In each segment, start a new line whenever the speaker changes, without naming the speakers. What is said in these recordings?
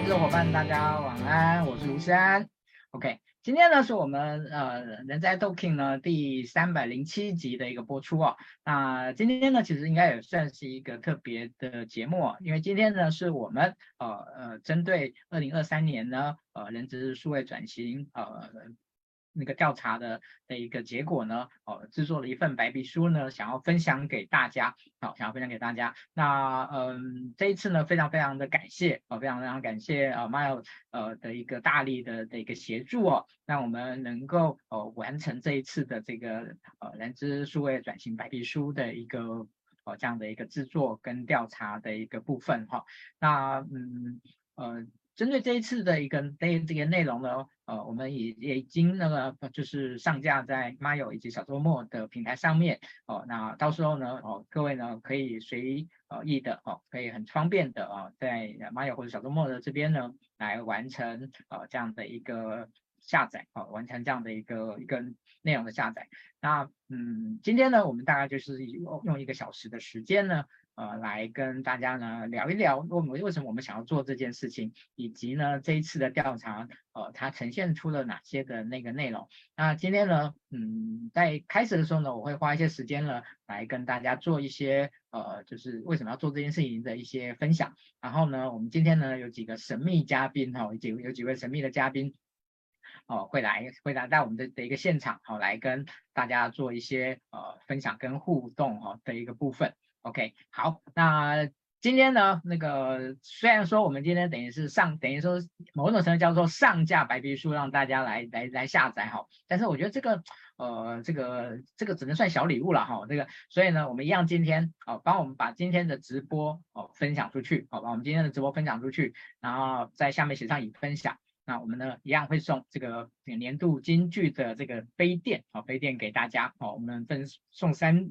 听众伙伴，大家晚安，我是卢山。OK，今天呢是我们呃人在 Talking 呢第三百零七集的一个播出哦。那今天呢其实应该也算是一个特别的节目哦，因为今天呢是我们呃呃针对二零二三年呢呃人资数位转型呃。那个调查的的一个结果呢，哦，制作了一份白皮书呢，想要分享给大家，好，想要分享给大家。那嗯，这一次呢，非常非常的感谢，哦，非常非常感谢啊，Mile 呃的一个大力的的一个协助哦，让我们能够呃完成这一次的这个呃人资数位转型白皮书的一个哦这样的一个制作跟调查的一个部分哈。那嗯呃。针对这一次的一个内这个内容呢，呃，我们也也已经那个就是上架在 Mile 以及小周末的平台上面哦。那到时候呢，哦，各位呢可以随意的哦，可以很方便的啊，在 Mile 或者小周末的这边呢来完成呃这样的一个下载哦，完成这样的一个一个内容的下载。那嗯，今天呢，我们大概就是用用一个小时的时间呢。呃，来跟大家呢聊一聊，我们为什么我们想要做这件事情，以及呢这一次的调查，呃，它呈现出了哪些的那个内容。那今天呢，嗯，在开始的时候呢，我会花一些时间呢，来跟大家做一些呃，就是为什么要做这件事情的一些分享。然后呢，我们今天呢有几个神秘嘉宾哈，有几有几位神秘的嘉宾，哦、会来会来到我们的的一个现场，好、来跟大家做一些呃分享跟互动哈、的一个部分。OK，好，那今天呢，那个虽然说我们今天等于是上，等于说某种程度叫做上架白皮书，让大家来来来下载哈，但是我觉得这个呃，这个这个只能算小礼物了哈，这个，所以呢，我们一样今天哦，帮我们把今天的直播哦分享出去，好，把我们今天的直播分享出去，然后在下面写上已分享，那我们呢一样会送这个年度金句的这个杯垫，好，杯垫给大家，好，我们分送三。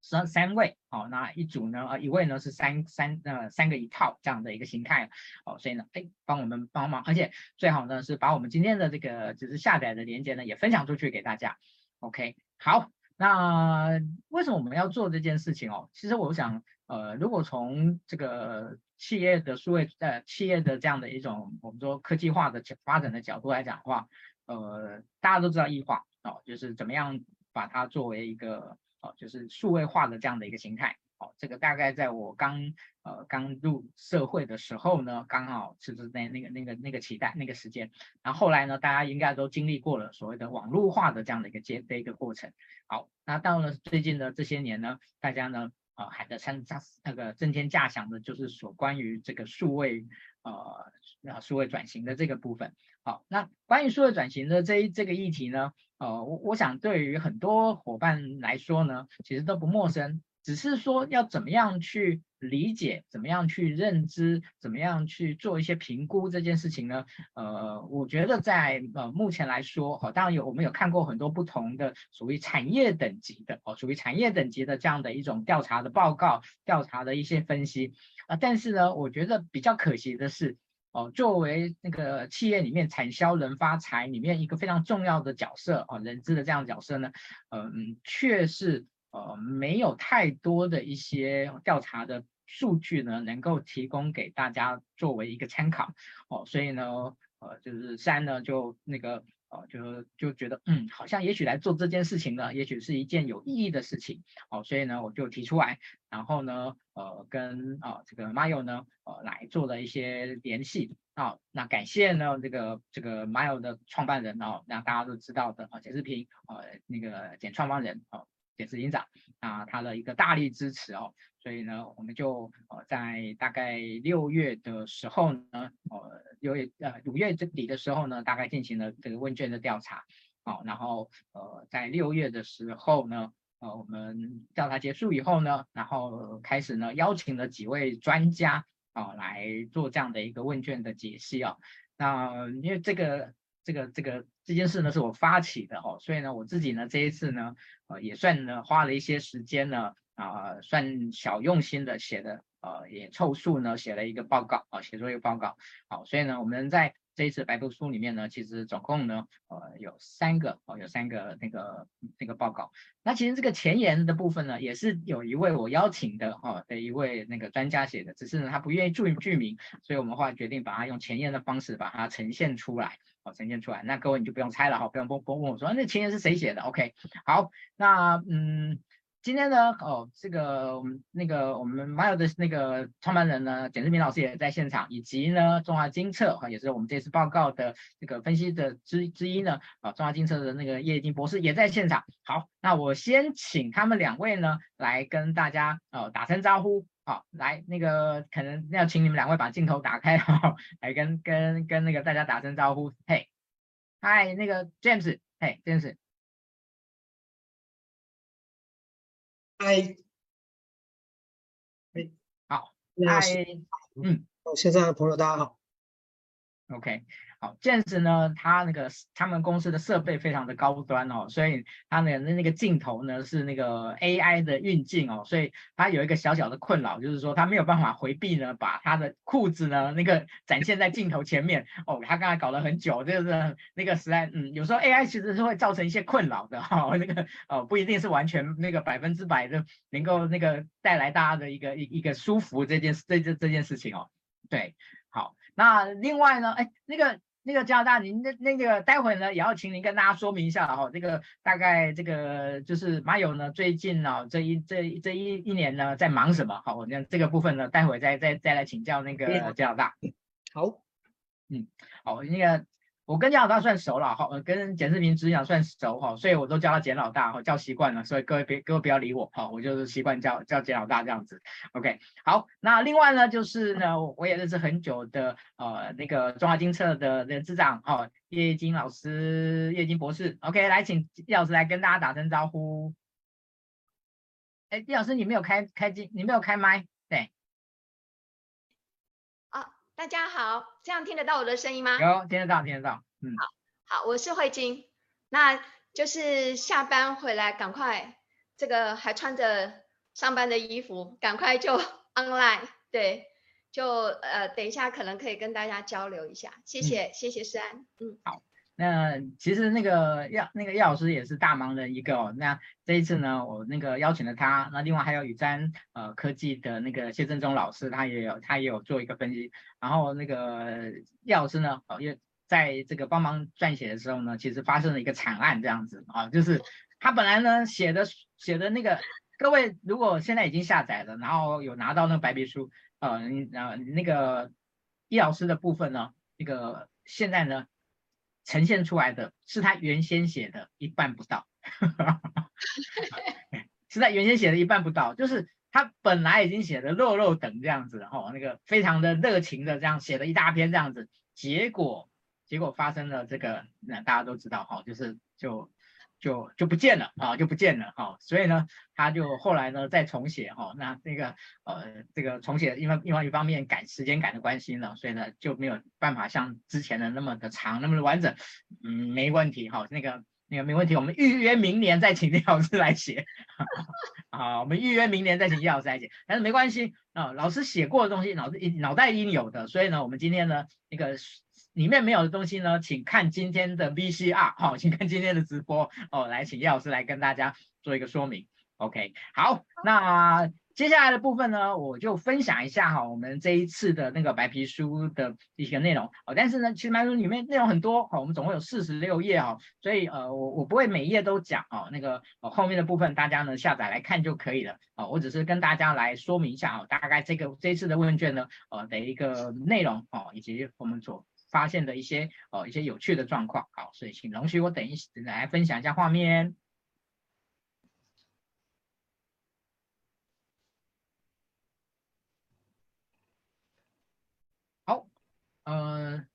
三三位，好，那一组呢？呃，一位呢是三三呃三个一套这样的一个形态，哦，所以呢，哎，帮我们帮忙，而且最好呢是把我们今天的这个就是下载的链接呢也分享出去给大家。OK，好，那为什么我们要做这件事情哦？其实我想，呃，如果从这个企业的数位呃企业的这样的一种我们说科技化的发展的角度来讲的话，呃，大家都知道异化哦，就是怎么样把它作为一个。就是数位化的这样的一个形态。哦，这个大概在我刚呃刚入社会的时候呢，刚好是是在那个那个那个期待那个时间。然后后来呢，大家应该都经历过了所谓的网络化的这样的一个阶的一个过程。好，那到了最近的这些年呢，大家呢啊还在参加那个震天价响的，就是所关于这个数位呃数位转型的这个部分。好，那关于数位转型的这一这个议题呢，呃，我我想对于很多伙伴来说呢，其实都不陌生，只是说要怎么样去理解，怎么样去认知，怎么样去做一些评估这件事情呢？呃，我觉得在呃目前来说，哦，当然有我们有看过很多不同的属于产业等级的哦，属于产业等级的这样的一种调查的报告，调查的一些分析啊，但是呢，我觉得比较可惜的是。哦，作为那个企业里面产销人发财里面一个非常重要的角色哦，人资的这样的角色呢，嗯，确实呃没有太多的一些调查的数据呢，能够提供给大家作为一个参考哦，所以呢，呃，就是三呢就那个。哦，就就觉得，嗯，好像也许来做这件事情呢，也许是一件有意义的事情，哦，所以呢，我就提出来，然后呢，呃，跟啊、呃、这个 Mile 呢，呃，来做了一些联系，啊、哦，那感谢呢这个这个 Mile 的创办人哦，让大家都知道的啊，简世平，呃，那个简创办人哦，也是营长啊，他的一个大力支持哦。所以呢，我们就呃在大概六月的时候呢，呃六月呃五月底的时候呢，大概进行了这个问卷的调查，好，然后呃在六月的时候呢，呃我们调查结束以后呢，然后开始呢邀请了几位专家啊来做这样的一个问卷的解析啊，那因为这个这个这个这件事呢是我发起的哦，所以呢我自己呢这一次呢呃也算呢花了一些时间呢。啊、算小用心的写的，呃，也凑数呢写了一个报告啊，写作一个报告。好，所以呢，我们在这一次白皮书里面呢，其实总共呢，呃，有三个哦，有三个那个那个报告。那其实这个前言的部分呢，也是有一位我邀请的哦的一位那个专家写的，只是呢他不愿意注剧名，所以我们后来决定把它用前言的方式把它呈现出来，哦，呈现出来。那各位你就不用猜了哈，不用不不问我说那前言是谁写的？OK，好，那嗯。今天呢，哦，这个我们那个我们 Mile 的那个创办人呢，简志明老师也在现场，以及呢，中华金策哈，也是我们这次报告的这个分析的之之一呢，啊，中华金策的那个叶金博士也在现场。好，那我先请他们两位呢，来跟大家呃打声招呼。好，来那个可能要请你们两位把镜头打开哈，来跟跟跟那个大家打声招呼。嘿，嗨，那个 James，嘿，James。
嗨，
哎，好，嗨，嗯，
线上的朋友大家好
，OK。好，James 呢，他那个他们公司的设备非常的高端哦，所以他的那个镜头呢是那个 AI 的运镜哦，所以他有一个小小的困扰，就是说他没有办法回避呢，把他的裤子呢那个展现在镜头前面哦，他刚才搞了很久，就是那个实在，嗯，有时候 AI 其实是会造成一些困扰的哈、哦，那个哦不一定是完全那个百分之百的能够那个带来大家的一个一一个舒服这件这这这件事情哦，对，好，那另外呢，哎，那个。那个加拿大，您的那个待会呢，也要请您跟大家说明一下哈、哦，这个大概这个就是 Mile 呢最近呢、哦、这一这这一一年呢在忙什么？好，我那这个部分呢，待会再再再来请教那个加拿大。
好，
嗯，好，那个。我跟简老大算熟了哈，跟简志明执行长算熟哈，所以我都叫他简老大哈，叫习惯了，所以各位别各位不要理我哈，我就是习惯叫叫简老大这样子。OK，好，那另外呢就是呢，我也认识很久的呃那个中华金策的人资长哈，叶金老师，叶金博士。OK，来请叶老师来跟大家打声招呼。哎，叶老师你没有开开机，你没有开麦，对。
大家好，这样听得到我的声音吗？
有，听得到，听得到。嗯，
好，好，我是慧晶，那就是下班回来，赶快这个还穿着上班的衣服，赶快就 online，对，就呃等一下可能可以跟大家交流一下，谢谢，嗯、谢谢诗安，嗯，
好。那其实那个叶那个叶老师也是大忙人一个哦。那这一次呢，我那个邀请了他，那另外还有宇瞻呃科技的那个谢振中老师，他也有他也有做一个分析。然后那个叶老师呢，哦，也在这个帮忙撰写的时候呢，其实发生了一个惨案这样子啊，就是他本来呢写的写的那个，各位如果现在已经下载了，然后有拿到那个白皮书，呃，呃那个叶老师的部分呢，那个现在呢。呈现出来的是他原先写的一半不到，是他原先写的一半不到，就是他本来已经写的肉肉等这样子，哦，那个非常的热情的这样写了一大篇这样子，结果结果发生了这个，那大家都知道哈，就是就。就就不见了啊，就不见了哈、所以呢，他就后来呢再重写哈、哦，那那个呃这个重写，因为因为一方面赶时间赶的关系呢，所以呢就没有办法像之前的那么的长，那么的完整，嗯，没问题哈、那个那个没问题，我们预约明年再请叶老师来写，好，我们预约明年再请叶老师来写，但是没关系啊、老师写过的东西脑子脑袋一定有的，所以呢，我们今天呢那个。里面没有的东西呢，请看今天的 VCR，好，请看今天的直播 哦。来，请叶老师来跟大家做一个说明。OK，好，那接下来的部分呢，我就分享一下哈，我们这一次的那个白皮书的一些内容哦。但是呢，其实白皮书里面内容很多哦，我们总共有四十六页哈，所以呃，我我不会每一页都讲哦。那个后面的部分大家呢下载来看就可以了哦。我只是跟大家来说明一下哦，大概这个这一次的问卷呢，呃的一个内容哦，以及我们所。发现的一些哦一些有趣的状况，好，所以请容许我等一等来分享一下画面。好，嗯。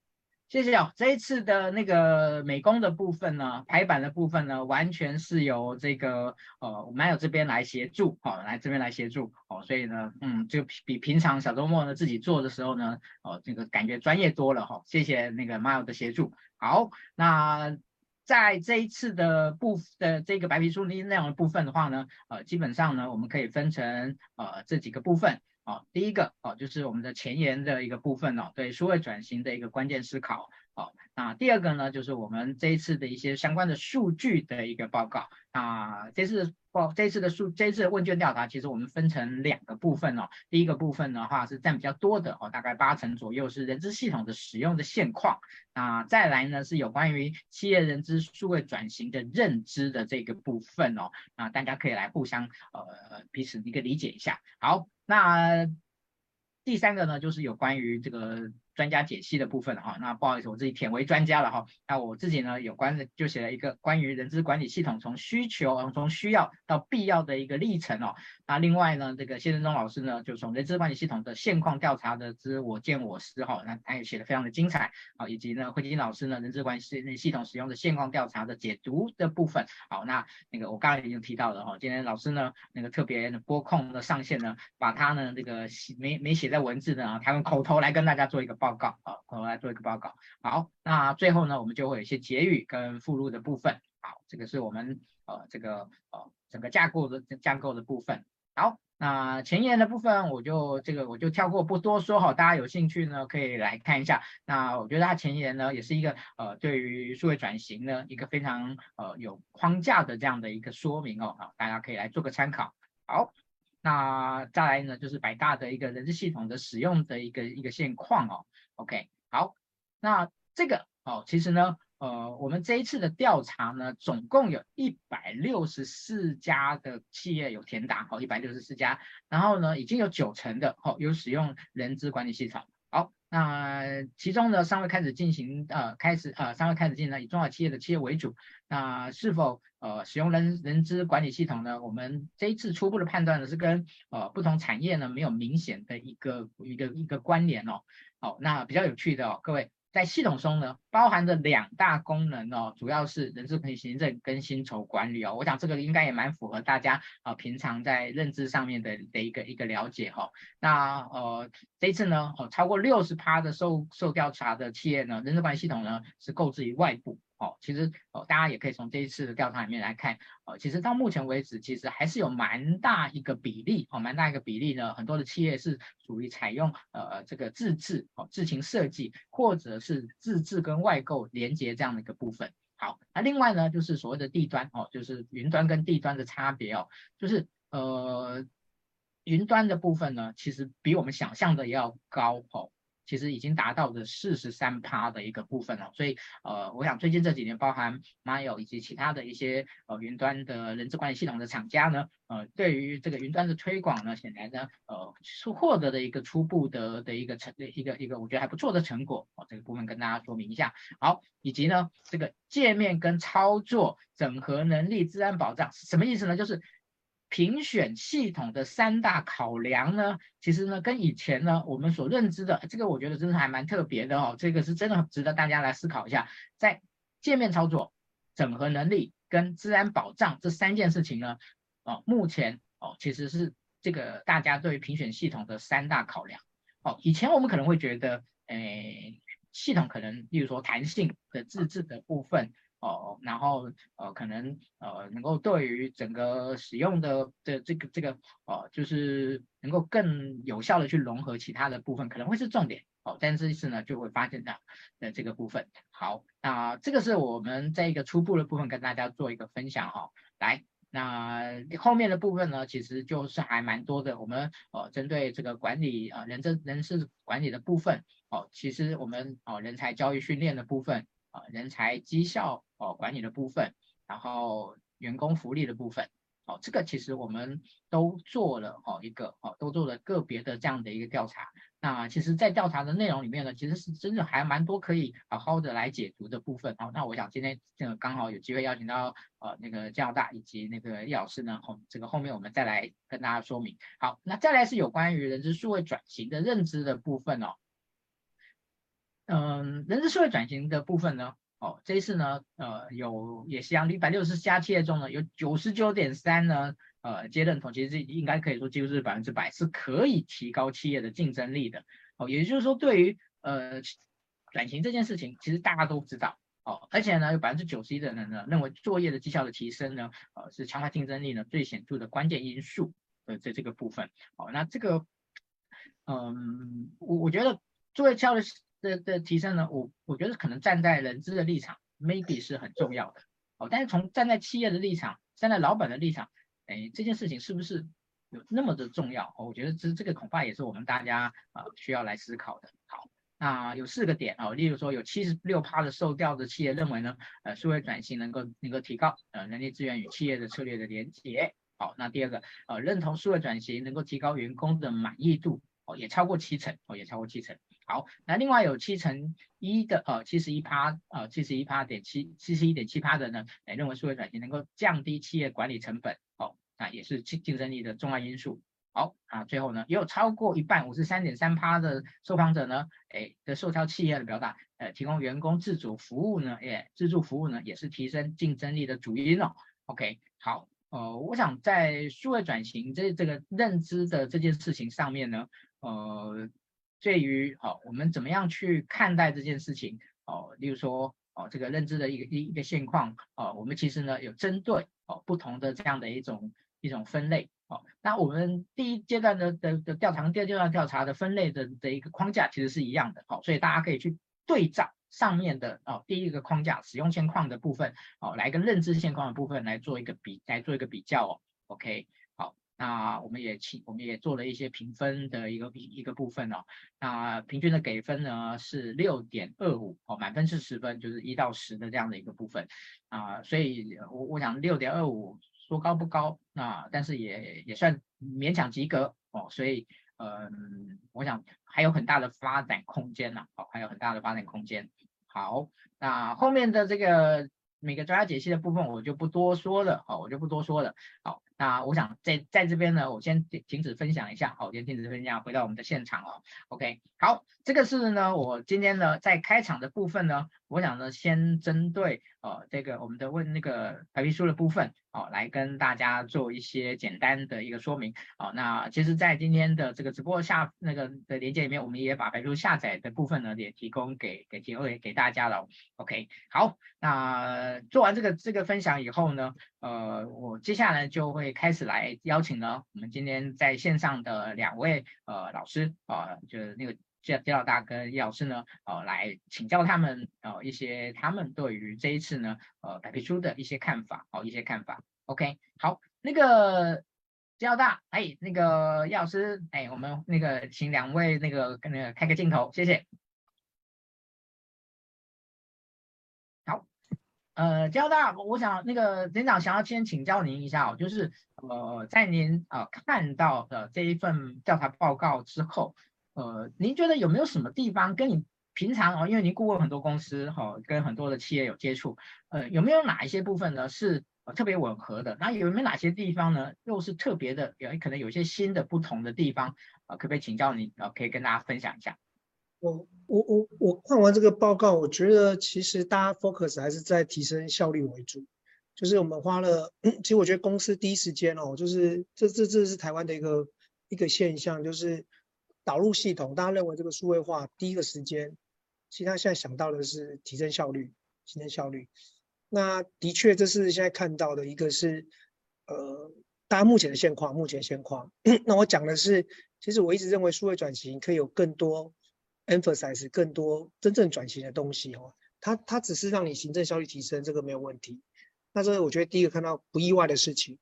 谢谢哦，这一次的那个美工的部分呢，排版的部分呢，完全是由这个呃，我们还有这边来协助，哦，来这边来协助，哦，所以呢，嗯，就比平常小周末呢自己做的时候呢，哦，这个感觉专业多了哈、哦，谢谢那个 Mile 的协助。好，那在这一次的部的这个白皮书内容的部分的话呢，呃，基本上呢，我们可以分成呃这几个部分。哦，第一个哦，就是我们的前沿的一个部分哦，对数位转型的一个关键思考好，那第二个呢，就是我们这一次的一些相关的数据的一个报告。啊，这次报这次的数，这次问卷调查，其实我们分成两个部分哦。第一个部分的话是占比较多的哦，大概八成左右是人资系统的使用的现况。啊，再来呢是有关于企业人资数位转型的认知的这个部分哦。那大家可以来互相呃彼此一个理解一下。好，那第三个呢就是有关于这个。专家解析的部分哈，那不好意思，我自己舔为专家了哈。那我自己呢，有关的就写了一个关于人资管理系统从需求从需要到必要的一个历程哦。那另外呢，这个谢振中老师呢，就从人资管理系统的现况调查的之我见我思哈，那他也写的非常的精彩啊。以及呢，惠金老师呢，人资管理系系统使用的现况调查的解读的部分。好，那那个我刚才已经提到了哈，今天老师呢，那个特别的播控的上线呢，把他呢这个写没没写在文字的啊，他用口头来跟大家做一个。报告啊，我们来做一个报告。好，那最后呢，我们就会有一些结语跟附录的部分。好，这个是我们呃这个呃整个架构的架构的部分。好，那前言的部分我就这个我就跳过不多说哈，大家有兴趣呢可以来看一下。那我觉得它前言呢也是一个呃对于数位转型呢一个非常呃有框架的这样的一个说明哦，好，大家可以来做个参考。好。那再来呢，就是百大的一个人事系统的使用的一个一个现况哦。OK，好，那这个哦，其实呢，呃，我们这一次的调查呢，总共有一百六十四家的企业有填答，好，一百六十四家，然后呢，已经有九成的哦有使用人资管理系统。那其中呢，尚未开始进行，呃，开始，呃，尚未开始进行呢，以中小企业的企业为主。那是否，呃，使用人人资管理系统呢？我们这一次初步的判断呢，是跟，呃，不同产业呢，没有明显的一个一个一个关联哦。好，那比较有趣的哦，各位。在系统中呢，包含着两大功能哦，主要是人事管理行政跟薪酬管理哦。我想这个应该也蛮符合大家啊、平常在认知上面的的一个一个了解哈、哦。那呃这一次呢，哦超过六十趴的受受调查的企业呢，人事管理系统呢是购置于外部。哦，其实哦，大家也可以从这一次的调查里面来看，哦，其实到目前为止，其实还是有蛮大一个比例，哦，蛮大一个比例呢，很多的企业是属于采用呃这个自制哦自行设计，或者是自制跟外购连接这样的一个部分。好，那另外呢，就是所谓的地端哦，就是云端跟地端的差别哦，就是呃云端的部分呢，其实比我们想象的要高哦。其实已经达到了四十三趴的一个部分了，所以呃，我想最近这几年，包含 Mail 以及其他的一些呃云端的人资管理系统的厂家呢，呃，对于这个云端的推广呢，显然呢，呃，是获得的一个初步的的一个成一个一个我觉得还不错的成果哦，这个部分跟大家说明一下。好，以及呢，这个界面跟操作整合能力、治安保障是什么意思呢？就是。评选系统的三大考量呢，其实呢跟以前呢我们所认知的这个，我觉得真的还蛮特别的哦。这个是真的值得大家来思考一下，在界面操作、整合能力跟资安保障这三件事情呢，哦，目前哦其实是这个大家对于评选系统的三大考量。哦，以前我们可能会觉得，诶，系统可能，例如说弹性的自制的部分。哦，然后呃，可能呃，能够对于整个使用的的这个这个哦，就是能够更有效的去融合其他的部分，可能会是重点哦。但这一次呢，就会发现到的这个部分。好，那这个是我们在一个初步的部分跟大家做一个分享哈、哦。来，那后面的部分呢，其实就是还蛮多的。我们呃，针对这个管理啊、呃，人这人事管理的部分哦，其实我们哦，人才教育训练的部分。啊，人才绩效哦管理的部分，然后员工福利的部分，哦，这个其实我们都做了哦一个哦，都做了个别的这样的一个调查。那其实，在调查的内容里面呢，其实是真的还蛮多可以好好的来解读的部分。哦，那我想今天这个刚好有机会邀请到呃那个加拿大以及那个叶老师呢，后这个后面我们再来跟大家说明。好，那再来是有关于人资数位转型的认知的部分哦。嗯，人资数位转型的部分呢，哦，这一次呢，呃，有也是一样，一百六十家企业中呢，有九十九点三呢，呃，皆认同，其实应该可以说几乎是百分之百是可以提高企业的竞争力的。哦，也就是说，对于呃转型这件事情，其实大家都知道，哦，而且呢，有百分之九十一的人呢认为作业的绩效的提升呢，呃，是强化竞争力呢最显著的关键因素。呃，在这个部分，哦，那这个，嗯，我我觉得作业效的。这这提升呢，我我觉得可能站在人资的立场，maybe 是很重要的哦。但是从站在企业的立场，站在老板的立场，哎，这件事情是不是有那么的重要？哦，我觉得这这个恐怕也是我们大家呃需要来思考的。好，那有四个点哦，例如说有七十六趴的受调的企业认为呢，呃，数位转型能够能够提高呃人力资源与企业的策略的连结。好，那第二个呃认同数位转型能够提高员工的满意度。哦，也超过七成，哦，也超过七成。好，那另外有七成一的，呃，七十一趴，呃，七十一趴点七，七十一点七趴的呢，哎，认为数位转型能够降低企业管理成本，哦，那也是竞竞争力的重要因素。好，啊，最后呢，也有超过一半，五十三点三趴的受访者呢，哎，的受挑企业的表达，呃，提供员工自主服务呢，哎，自助服务呢，也是提升竞争力的主因哦。OK，好。呃，我想在数位转型这这个认知的这件事情上面呢，呃，对于哦，我们怎么样去看待这件事情哦，例如说哦，这个认知的一个一一个现况哦，我们其实呢有针对哦不同的这样的一种一种分类哦，那我们第一阶段的的的调查，第二阶段调查的分类的的一个框架其实是一样的，好，所以大家可以去对照。上面的哦，第一个框架使用现况的部分哦，来跟认知现况的部分来做一个比，来做一个比较哦。OK，那我们也请我们也做了一些评分的一个一个部分哦。那平均的给分呢是六点二五哦，满分是十分，就是一到十的这样的一个部分啊。所以我我想六点二五说高不高，那但是也也算勉强及格哦。所以嗯，我想还有很大的发展空间呢，哦，还有很大的发展空间。好，那后面的这个每个专家解析的部分我就不多说了，好，我就不多说了。好，那我想在在这边呢，我先停止分享一下，好，先停止分享，回到我们的现场哦。OK，好，这个是呢，我今天呢在开场的部分呢，我想呢先针对呃这个我们的问那个白皮书的部分。哦，来跟大家做一些简单的一个说明。好，那其实，在今天的这个直播下那个的连接里面，我们也把白皮书下载的部分呢，也提供给给提供给给大家了。OK，好，那做完这个这个分享以后呢，呃，我接下来就会开始来邀请呢，我们今天在线上的两位呃老师啊、呃，就是那个。介介老大跟叶老师呢，呃，来请教他们，呃，一些他们对于这一次呢，呃，白皮书的一些看法，哦，一些看法。OK，好，那个介老大，哎，那个叶老师，哎，我们那个请两位那个跟那个开个镜头，谢谢。呃，交大，我想那个连长想要先请教您一下哦，就是呃，在您呃看到的这一份调查报告之后。呃，您觉得有没有什么地方跟你平常哦，因为您顾问很多公司哈、哦，跟很多的企业有接触，呃，有没有哪一些部分呢是呃特别吻合的？那有没有哪些地方呢又是特别的？有可能有些新的不同的地方，呃，可不可以请教你？呃，可以跟大家分享一下。
我我我我看完这个报告，我觉得其实大家 focus 还是在提升效率为主，就是我们花了，其实我觉得公司第一时间哦，就是这这这是台湾的一个一个现象，就是。导入系统，大家认为这个数位化第一个时间，其实他现在想到的是提升效率，提升效率。那的确，这是现在看到的一个是，呃，大家目前的现况，目前现况。那我讲的是，其实我一直认为数位转型可以有更多 emphasize，更多真正转型的东西哦。它它只是让你行政效率提升，这个没有问题。那这个我觉得第一个看到不意外的事情。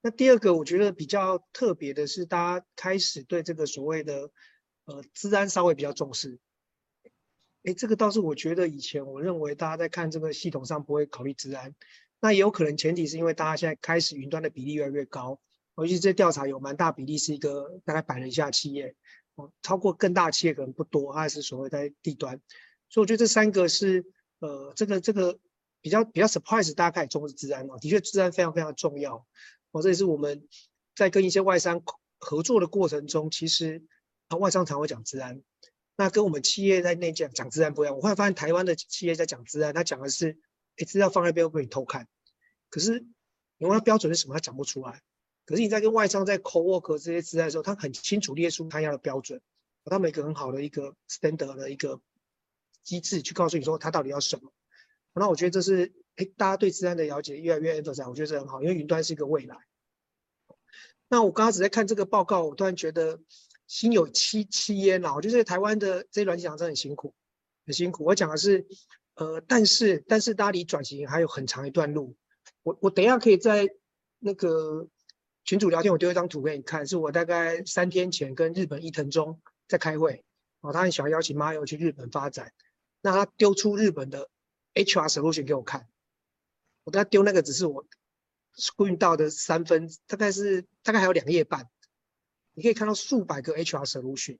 那第二个，我觉得比较特别的是，大家开始对这个所谓的呃治安稍微比较重视。哎，这个倒是我觉得以前我认为大家在看这个系统上不会考虑治安，那也有可能前提是因为大家现在开始云端的比例越来越高，尤其是这调查有蛮大比例是一个大概百人以下企业，哦，超过更大企业可能不多，还是所谓在地端，所以我觉得这三个是呃这个这个比较比较 surprise 大家开始重视治安哦，的确治安非常非常重要。哦，这也是我们在跟一些外商合作的过程中，其实啊，外商常会讲治安，那跟我们企业在内讲讲治安不一样。我后来发现台湾的企业在讲治安，他讲的是，哎，资料放在那边会被你偷看，可是你问他标准是什么，他讲不出来。可是你在跟外商在 co-work 这些资安的时候，他很清楚列出他要的标准，他们一个很好的一个 standard 的一个机制去告诉你说他到底要什么。那我觉得这是。哎，大家对资安的了解越来越 emphasize，我觉得这很好，因为云端是一个未来。那我刚刚只在看这个报告，我突然觉得心有戚戚焉啊！我觉得台湾的这些软体厂商很辛苦，很辛苦。我讲的是，呃，但是但是大家离转型还有很长一段路。我我等一下可以在那个群主聊天，我丢一张图给你看，是我大概三天前跟日本伊藤忠在开会，哦，他很喜欢邀请 Mario 去日本发展，那他丢出日本的 HR solution 给我看，我跟他丢那个只是我 screen 到的三分，大概是大概还有两页半，你可以看到数百个 HR solution，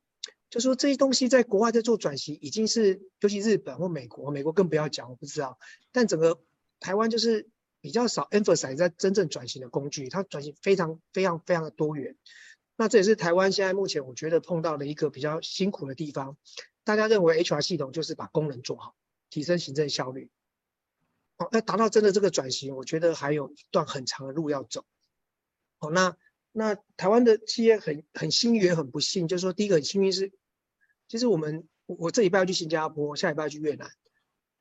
就说这些东西在国外在做转型，已经是尤其日本或美国，美国更不要讲，我不知道，但整个台湾就是。比较少 emphasize 在真正转型的工具，它转型非常非常非常的多元。那这也是台湾现在目前我觉得碰到的一个比较辛苦的地方。大家认为 HR 系统就是把功能做好，提升行政效率。哦，要达到真的这个转型，我觉得还有一段很长的路要走。哦，那那台湾的企业很很幸运也很不幸，就是说第一个很幸运是，其实我们我这礼拜要去新加坡，下礼拜要去越南。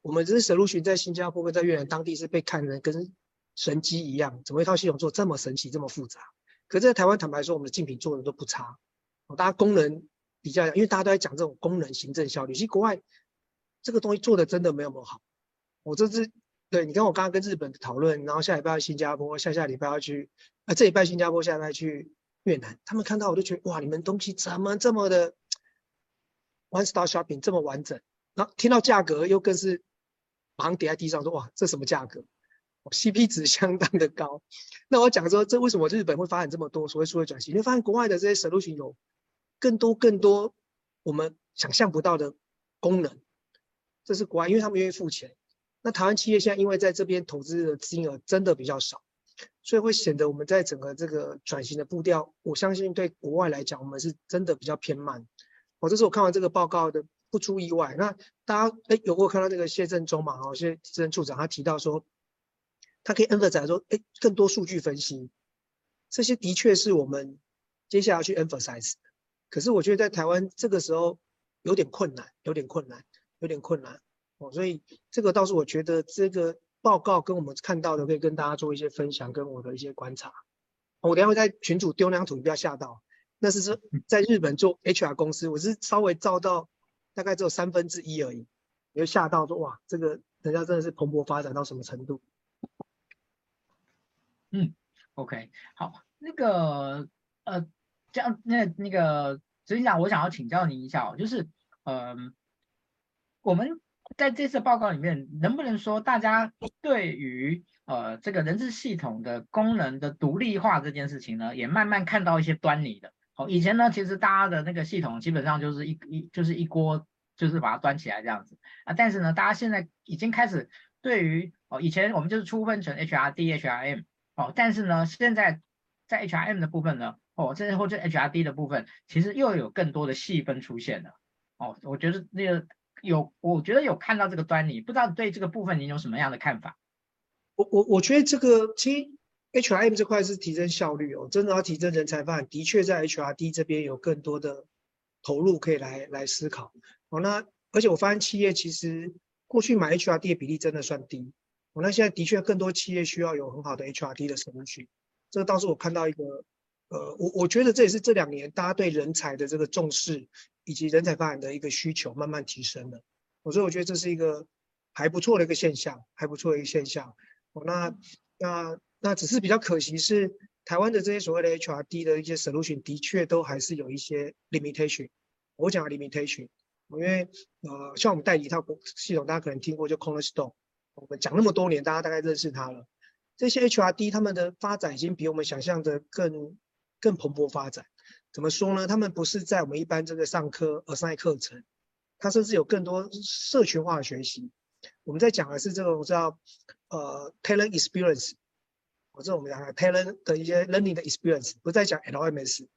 我们这 solution 在新加坡跟在越南当地是被看成跟神机一样，怎么一套系统做这么神奇、这么复杂？可是在台湾，坦白说，我们的竞品做的都不差。大家功能比较，因为大家都在讲这种功能行政效率，其实国外这个东西做的真的没有那么好。我这次对，你看我刚刚跟日本的讨论，然后下礼拜要新加坡，下下礼拜要去啊，这礼拜新加坡，下礼拜去越南，他们看到我就觉得哇，你们东西怎么这么的 one stop shopping 这么完整？然后听到价格又更是。马上跌在地上说：“哇，这什么价格？CP 值相当的高。”那我讲说，这为什么日本会发展这么多所谓数位转型？你会发现国外的这些 solution 有更多更多我们想象不到的功能。这是国外，因为他们愿意付钱。那台湾企业现在因为在这边投资的金额真的比较少，所以会显得我们在整个这个转型的步调，我相信对国外来讲，我们是真的比较偏慢。我这是我看完这个报告的。不出意外，那大家哎，有过看到那个谢振中嘛？哦，谢振处长他提到说，他可以 emphasize 说，哎，更多数据分析，这些的确是我们接下来要去 emphasize。可是我觉得在台湾这个时候有点困难，有点困难，有点困难哦。所以这个倒是我觉得这个报告跟我们看到的可以跟大家做一些分享，跟我的一些观察。我等下会在群主丢那张图，你不要吓到。那是说 在日本做 HR 公司，我是稍微照到。大概只有三分之一而已，你就吓到说哇，这个人家真的是蓬勃发展到什么程度？
嗯，OK，好，那个呃，这样那那个所以讲，我想要请教你一下哦，就是呃，我们在这次报告里面，能不能说大家对于呃这个人事系统的功能的独立化这件事情呢，也慢慢看到一些端倪的？好，以前呢，其实大家的那个系统基本上就是一一就是一锅，就是把它端起来这样子啊。但是呢，大家现在已经开始对于哦，以前我们就是粗分成 HRD、HRM 哦，但是呢，现在在 HRM 的部分呢，哦，甚至或者 HRD 的部分，其实又有更多的细分出现了。哦，我觉得那个有，我觉得有看到这个端倪，不知道对这个部分您有什么样的看法？
我我我觉得这个其实。HRM 这块是提升效率哦，真的要提升人才发展，的确在 HRD 这边有更多的投入可以来来思考哦。那而且我发现企业其实过去买 HRD 的比例真的算低哦。那现在的确更多企业需要有很好的 HRD 的程序，这个倒是我看到一个呃，我我觉得这也是这两年大家对人才的这个重视以及人才发展的一个需求慢慢提升了。所以我觉得这是一个还不错的一个现象，还不错的一个现象哦。那那。那只是比较可惜是台湾的这些所谓的 HRD 的一些 solution 的确都还是有一些 limitation。我讲 limitation，因为呃像我们代理一套系统，大家可能听过就 Cornerstone，我们讲那么多年，大家大概认识它了。这些 HRD 他们的发展已经比我们想象的更更蓬勃发展。怎么说呢？他们不是在我们一般这个上课 assign 课程，它甚至有更多社群化的学习。我们在讲的是这种叫呃 talent experience。我这我们讲 talent 的一些 learning 的 experience，不再讲 LMS。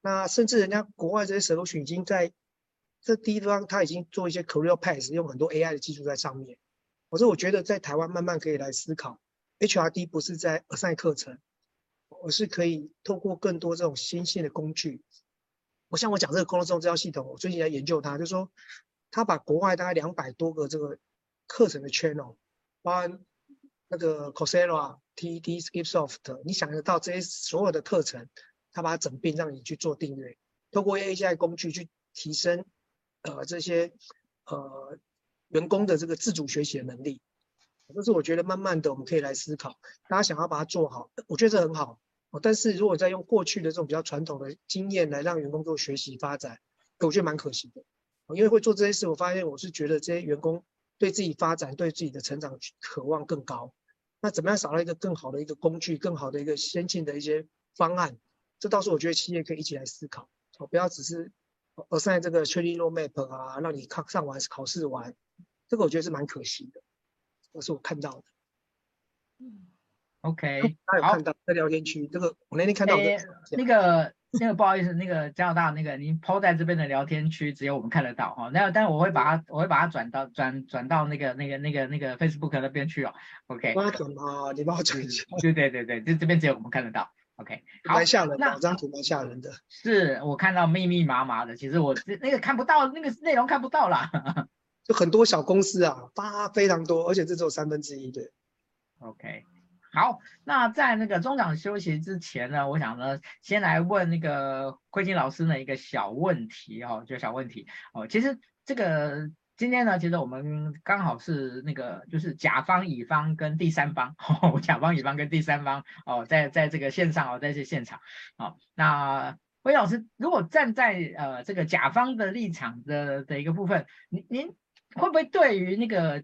那甚至人家国外这些 solution 已经在这地方，他已经做一些 career path，用很多 AI 的技术在上面。我说我觉得在台湾慢慢可以来思考，HRD 不是在 assign 课程，而是可以透过更多这种新兴的工具。我像我讲这个 Cornerstone 这套系统，我最近在研究它，就是说他把国外大概两百多个这个课程的 channel，包含那个 Coursera。TED Skillsoft，你想得到这些所有的课程，他把它整并让你去做订阅，透过 A I 工具去提升，呃，这些呃员工的这个自主学习的能力。这是我觉得慢慢的我们可以来思考，大家想要把它做好，我觉得这很好。但是如果再用过去的这种比较传统的经验来让员工做学习发展，我觉得蛮可惜的。因为会做这些事，我发现我是觉得这些员工对自己发展、对自己的成长渴望更高。那怎么样找到一个更好的一个工具、更好的一个先进的一些方案？这倒是我觉得企业可以一起来思考。不要只是 assign 这个 training roadmap 啊，让你考上完考试完，这个我觉得是蛮可惜的。这是我看到的。
嗯，OK，
大家有看到在聊天区这个，我那天看到的、欸、
那个那个不好意思，那个加拿大那个您 PO 在这边的聊天区只有我们看得到哈，那但我会把它我会把它转到转转到那个那个那个那个 Facebook 那边去哦。OK，
帮他转啊，你帮我转一下。
对对对对，就这边只有我们看得到。OK，好，
蛮吓人的，那这张图蛮吓人的。
是我看到密密麻麻的，其实我那个看不到那个内容看不到啦。
就很多小公司啊，发非常多，而且这只有三分之一，对。
OK，好，那在那个中场休息之前呢，我想呢，先来问那个慧金老师的一个小问题哦，就小问题哦。其实这个今天呢，其实我们刚好是那个就是甲方、乙方跟第三方，哦、甲方、乙方跟第三方哦，在在这个线上哦，在这现场哦，那魏老师如果站在呃这个甲方的立场的的一个部分，您您。会不会对于那个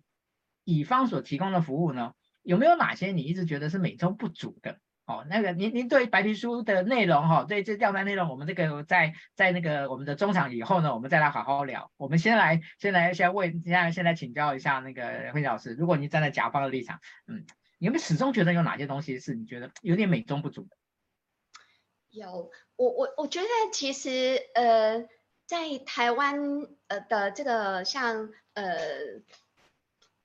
乙方所提供的服务呢，有没有哪些你一直觉得是美中不足的？哦，那个您您对白皮书的内容哈、哦，对这调查内容，我们这个在在那个我们的中场以后呢，我们再来好好聊。我们先来先来先问，先来先来请教一下那个慧老师，如果你站在甲方的立场，嗯，你有没有始终觉得有哪些东西是你觉得有点美中不足的？
有，我我我觉得其实呃。在台湾呃的这个像呃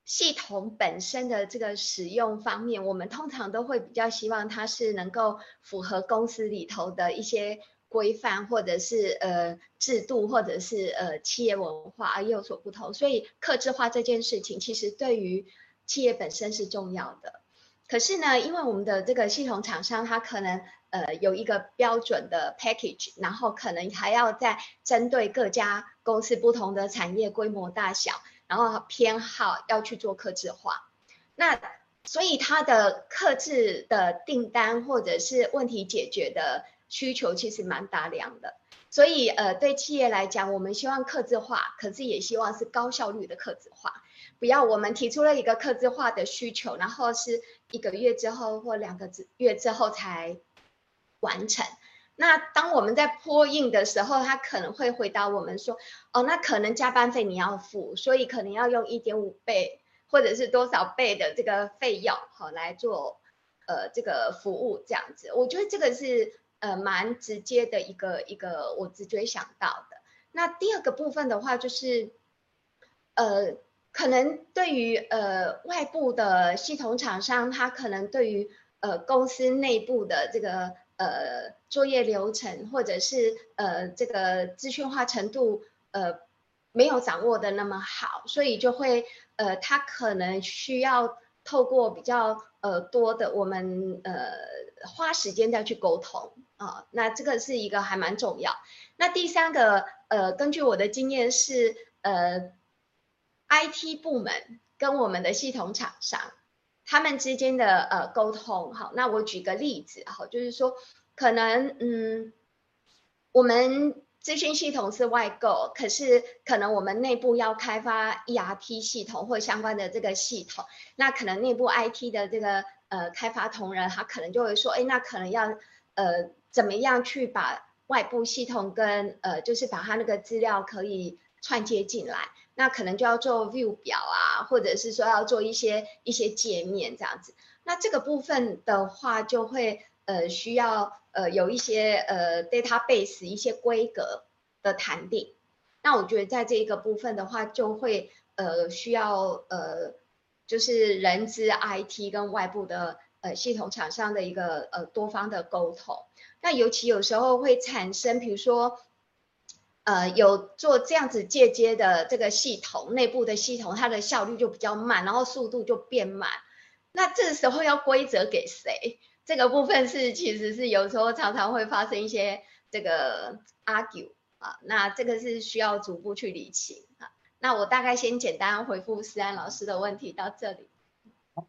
系统本身的这个使用方面，我们通常都会比较希望它是能够符合公司里头的一些规范，或者是呃制度，或者是呃企业文化而有所不同。所以客制化这件事情，其实对于企业本身是重要的。可是呢，因为我们的这个系统厂商，它可能。呃，有一个标准的 package，然后可能还要再针对各家公司不同的产业规模大小，然后偏好要去做客制化。那所以它的客制的订单或者是问题解决的需求其实蛮大量的。所以呃，对企业来讲，我们希望客制化，可是也希望是高效率的客制化，不要我们提出了一个客制化的需求，然后是一个月之后或两个月之后才。完成。那当我们在破印的时候，他可能会回答我们说：“哦，那可能加班费你要付，所以可能要用一点五倍或者是多少倍的这个费用，好来做呃这个服务这样子。”我觉得这个是呃蛮直接的一个一个我直觉想到的。那第二个部分的话，就是呃可能对于呃外部的系统厂商，他可能对于呃公司内部的这个。呃，作业流程或者是呃这个资讯化程度呃没有掌握的那么好，所以就会呃他可能需要透过比较呃多的我们呃花时间再去沟通啊、呃，那这个是一个还蛮重要。那第三个呃根据我的经验是呃 IT 部门跟我们的系统厂商。他们之间的呃沟通，好，那我举个例子，好，就是说，可能嗯，我们资讯系统是外购，可是可能我们内部要开发 ERP 系统或相关的这个系统，那可能内部 IT 的这个呃开发同仁，他可能就会说，哎，那可能要呃怎么样去把外部系统跟呃就是把他那个资料可以串接进来。那可能就要做 view 表啊，或者是说要做一些一些界面这样子。那这个部分的话，就会呃需要呃有一些呃 database 一些规格的谈定。那我觉得在这一个部分的话，就会呃需要呃就是人资 IT 跟外部的呃系统厂商的一个呃多方的沟通。那尤其有时候会产生，比如说。呃，有做这样子间接的这个系统，内部的系统，它的效率就比较慢，然后速度就变慢。那这个时候要规则给谁？这个部分是其实是有时候常常会发生一些这个 argue 啊，那这个是需要逐步去理清啊。那我大概先简单回复思安老师的问题到这里。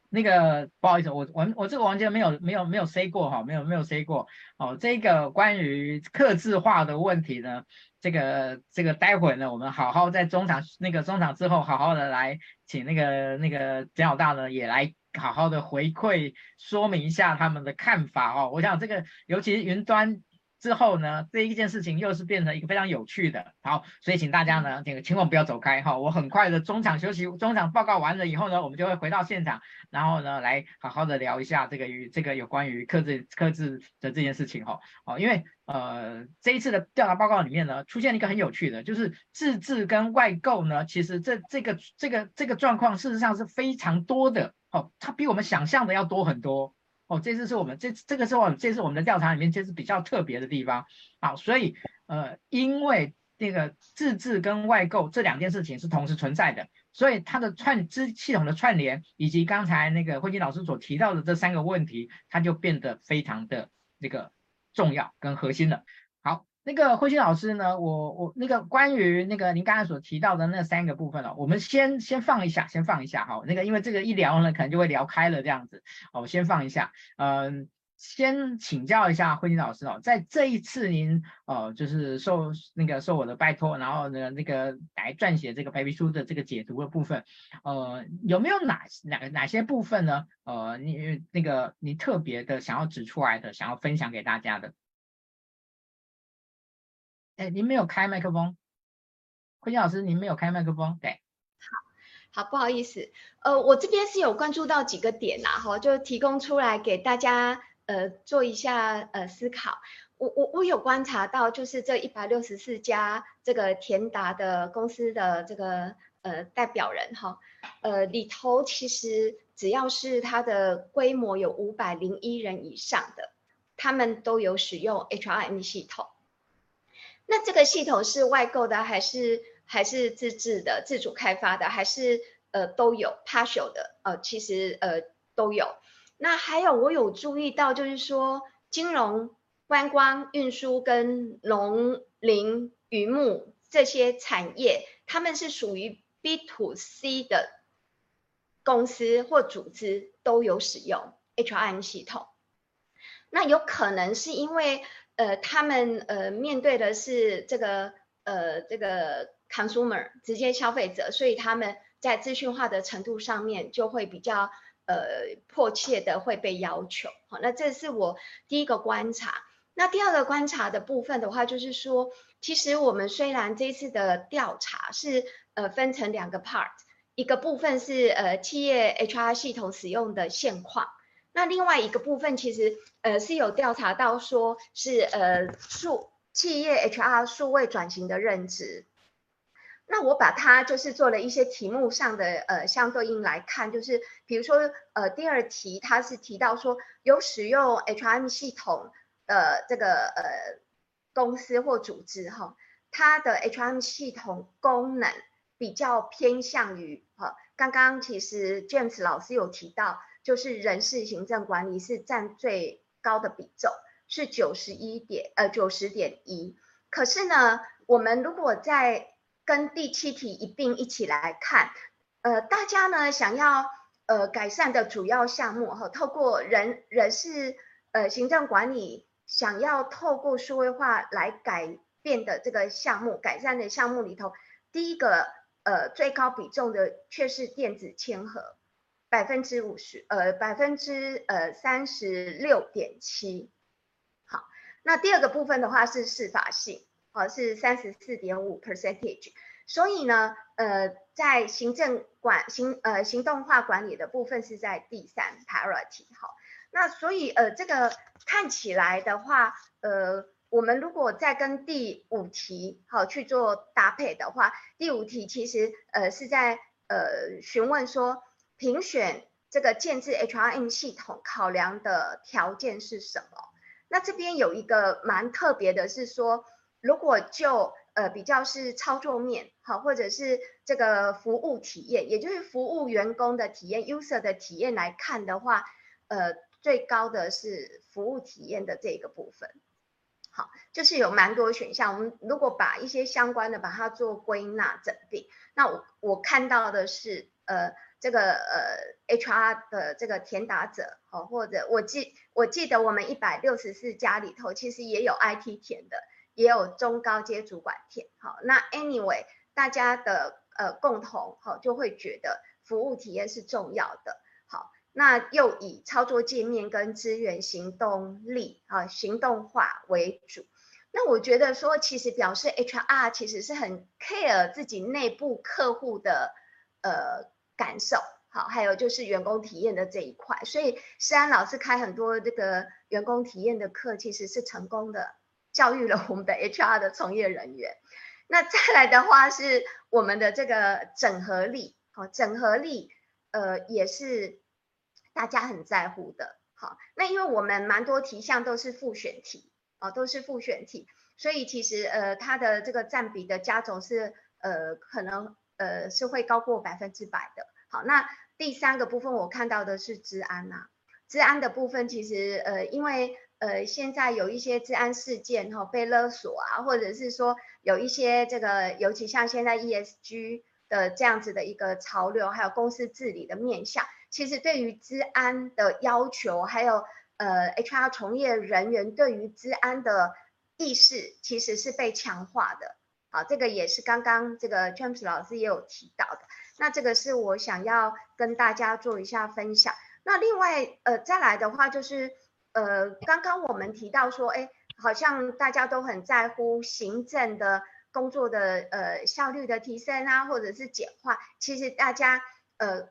那个不好意思，我我我这个完全没有没有没有 say 过哈，没有没有 say 过哦。这个关于客制化的问题呢，这个这个待会呢，我们好好在中场那个中场之后，好好的来请那个那个简老大呢也来好好的回馈说明一下他们的看法哦。我想这个尤其是云端。之后呢，这一件事情又是变成一个非常有趣的，好，所以请大家呢，这个千万不要走开哈，我很快的中场休息，中场报告完了以后呢，我们就会回到现场，然后呢，来好好的聊一下这个与这个有关于克制克制的这件事情哈，哦，因为呃这一次的调查报告里面呢，出现了一个很有趣的，就是自制跟外购呢，其实这这个这个这个状况事实上是非常多的，哦，它比我们想象的要多很多。哦，这次是我们这这个是我们这次我们的调查里面，这是比较特别的地方。好，所以呃，因为那个自制跟外购这两件事情是同时存在的，所以它的串支系统的串联，以及刚才那个慧金老师所提到的这三个问题，它就变得非常的那个重要跟核心的。好。那个慧心老师呢，我我那个关于那个您刚才所提到的那三个部分哦，我们先先放一下，先放一下哈。那个因为这个一聊呢，可能就会聊开了这样子，哦，我先放一下。嗯，先请教一下慧晶老师哦，在这一次您呃就是受那个受我的拜托，然后呢那个来撰写这个白皮书的这个解读的部分，呃，有没有哪哪哪些部分呢？呃，你那个你特别的想要指出来的，想要分享给大家的？哎，您没有开麦克风，慧晶老师，您没有开麦克风，对，
好，好，不好意思，呃，我这边是有关注到几个点呐，哈，就提供出来给大家，呃，做一下呃思考。我我我有观察到，就是这一百六十四家这个田达的公司的这个呃代表人哈，呃里头其实只要是它的规模有五百零一人以上的，他们都有使用 HRM 系统。那这个系统是外购的，还是还是自制的、自主开发的，还是呃都有 partial 的？呃，其实呃都有。那还有我有注意到，就是说金融、观光、运输跟农林渔牧这些产业，他们是属于 B to C 的公司或组织都有使用 HRM 系统。那有可能是因为。呃，他们呃面对的是这个呃这个 consumer 直接消费者，所以他们在资讯化的程度上面就会比较呃迫切的会被要求。好，那这是我第一个观察。那第二个观察的部分的话，就是说，其实我们虽然这次的调查是呃分成两个 part，一个部分是呃企业 HR 系统使用的现况。那另外一个部分，其实呃是有调查到，说是呃数企业 HR 数位转型的认知。那我把它就是做了一些题目上的呃相对应来看，就是比如说呃第二题它是提到说有使用 HRM 系统的这个呃公司或组织哈，它的 HRM 系统功能比较偏向于哈，刚刚其实 James 老师有提到。就是人事行政管理是占最高的比重，是九十一点呃九十点一。可是呢，我们如果在跟第七题一并一起来看，呃，大家呢想要呃改善的主要项目哈，透过人人事呃行政管理想要透过数位化来改变的这个项目改善的项目里头，第一个呃最高比重的却是电子签核。百分之五十，呃，百分之呃三十六点七，好，那第二个部分的话是适法性，好，是三十四点五 percentage，所以呢，呃，在行政管行呃行动化管理的部分是在第三 priority，好，那所以呃这个看起来的话，呃，我们如果再跟第五题好去做搭配的话，第五题其实呃是在呃询问说。评选这个建制 HRM 系统考量的条件是什么？那这边有一个蛮特别的是说，如果就呃比较是操作面好，或者是这个服务体验，也就是服务员工的体验、user 的体验来看的话，呃最高的是服务体验的这个部分。好，就是有蛮多选项。我们如果把一些相关的把它做归纳整并，那我我看到的是，呃，这个呃 HR 的这个填答者，哦，或者我记我记得我们一百六十四家里头，其实也有 IT 填的，也有中高阶主管填。好，那 anyway，大家的呃共同好就会觉得服务体验是重要的。好，那又以操作界面跟资源行动力啊行动化为主。那我觉得说，其实表示 HR 其实是很 care 自己内部客户的呃感受，好，还有就是员工体验的这一块。所以诗安老师开很多这个员工体验的课，其实是成功的教育了我们的 HR 的从业人员。那再来的话是我们的这个整合力，好，整合力。呃，也是大家很在乎的。好，那因为我们蛮多题项都是复选题啊，都是复选题，所以其实呃，它的这个占比的加总是呃，可能呃是会高过百分之百的。好，那第三个部分我看到的是治安呐，治安的部分其实呃，因为呃现在有一些治安事件哈、哦，被勒索啊，或者是说有一些这个，尤其像现在 ESG。的这样子的一个潮流，还有公司治理的面向，其实对于治安的要求，还有呃 HR 从业人员对于治安的意识，其实是被强化的。好，这个也是刚刚这个 James 老师也有提到的。那这个是我想要跟大家做一下分享。那另外呃再来的话就是呃刚刚我们提到说，哎，好像大家都很在乎行政的。工作的呃效率的提升啊，或者是简化，其实大家呃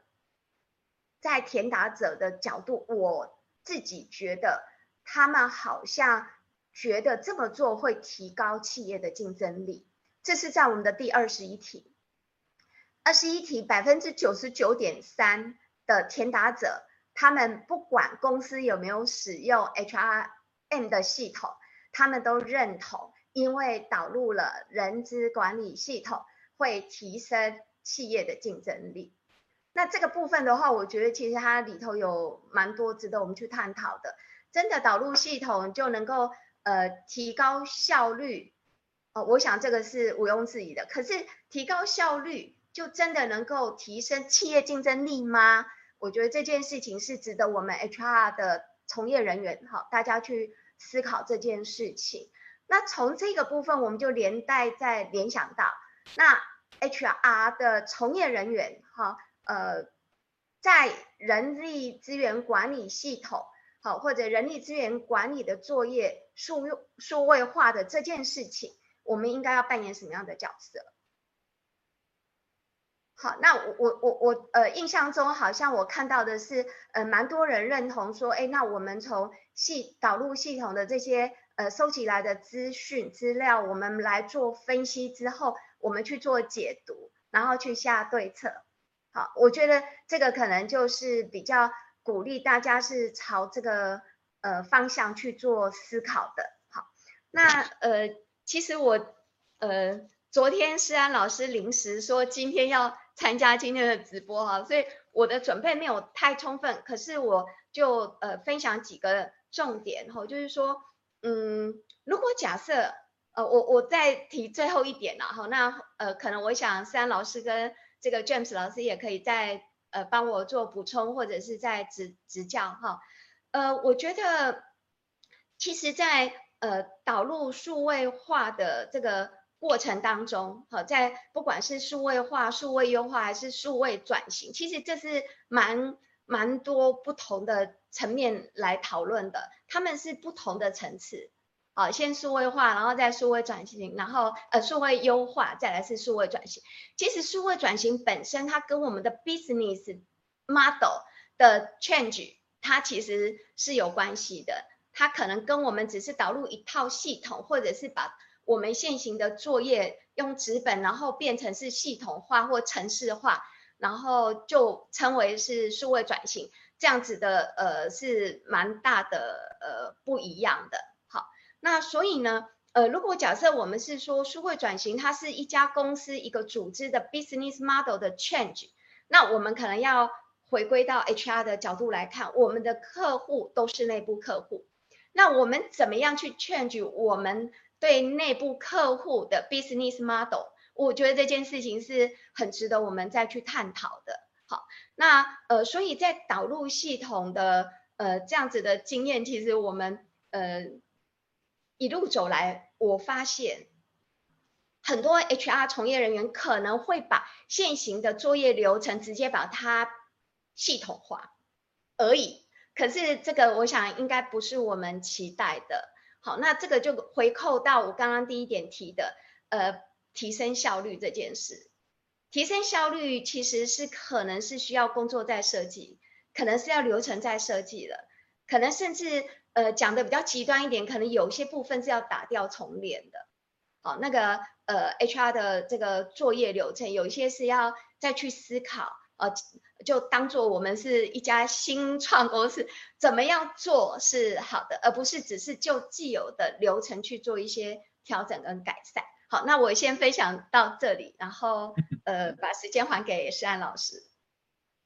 在填答者的角度，我自己觉得他们好像觉得这么做会提高企业的竞争力。这是在我们的第二十一题，二十一题百分之九十九点三的填答者，他们不管公司有没有使用 HRM 的系统，他们都认同。因为导入了人资管理系统，会提升企业的竞争力。那这个部分的话，我觉得其实它里头有蛮多值得我们去探讨的。真的导入系统就能够呃提高效率，哦，我想这个是毋庸置疑的。可是提高效率就真的能够提升企业竞争力吗？我觉得这件事情是值得我们 HR 的从业人员哈，大家去思考这件事情。那从这个部分，我们就连带再联想到，那 HR 的从业人员哈，呃，在人力资源管理系统好，或者人力资源管理的作业数用数位化的这件事情，我们应该要扮演什么样的角色？好，那我我我我呃，印象中好像我看到的是，呃，蛮多人认同说，哎，那我们从系导入系统的这些。呃，收集来的资讯资料，我们来做分析之后，我们去做解读，然后去下对策。好，我觉得这个可能就是比较鼓励大家是朝这个呃方向去做思考的。好，那呃，其实我呃昨天诗安老师临时说今天要参加今天的直播哈，所以我的准备没有太充分，可是我就呃分享几个重点哈，就是说。嗯，如果假设，呃，我我再提最后一点了哈，那呃，可能我想三老师跟这个 James 老师也可以再呃帮我做补充或者是在指指教哈，呃，我觉得其实，在呃导入数位化的这个过程当中，好，在不管是数位化、数位优化还是数位转型，其实这是蛮蛮多不同的层面来讨论的。他们是不同的层次，好，先数位化，然后再数位转型，然后呃数位优化，再来是数位转型。其实数位转型本身，它跟我们的 business model 的 change，它其实是有关系的。它可能跟我们只是导入一套系统，或者是把我们现行的作业用纸本，然后变成是系统化或程式化，然后就称为是数位转型。这样子的呃是蛮大的呃不一样的，好，那所以呢呃如果假设我们是说数位转型，它是一家公司一个组织的 business model 的 change，那我们可能要回归到 HR 的角度来看，我们的客户都是内部客户，那我们怎么样去 change 我们对内部客户的 business model？我觉得这件事情是很值得我们再去探讨的。好，那呃，所以在导入系统的呃这样子的经验，其实我们呃一路走来，我发现很多 HR 从业人员可能会把现行的作业流程直接把它系统化而已。可是这个我想应该不是我们期待的。好，那这个就回扣到我刚刚第一点提的，呃，提升效率这件事。提升效率其实是可能是需要工作在设计，可能是要流程在设计的，可能甚至呃讲的比较极端一点，可能有些部分是要打掉重练的。好，那个呃 HR 的这个作业流程，有一些是要再去思考，呃，就当做我们是一家新创公司，怎么样做是好的，而不是只是就既有的流程去做一些调整跟改善。好，那我先分享到这里，然后 呃，把时间还给诗安老师。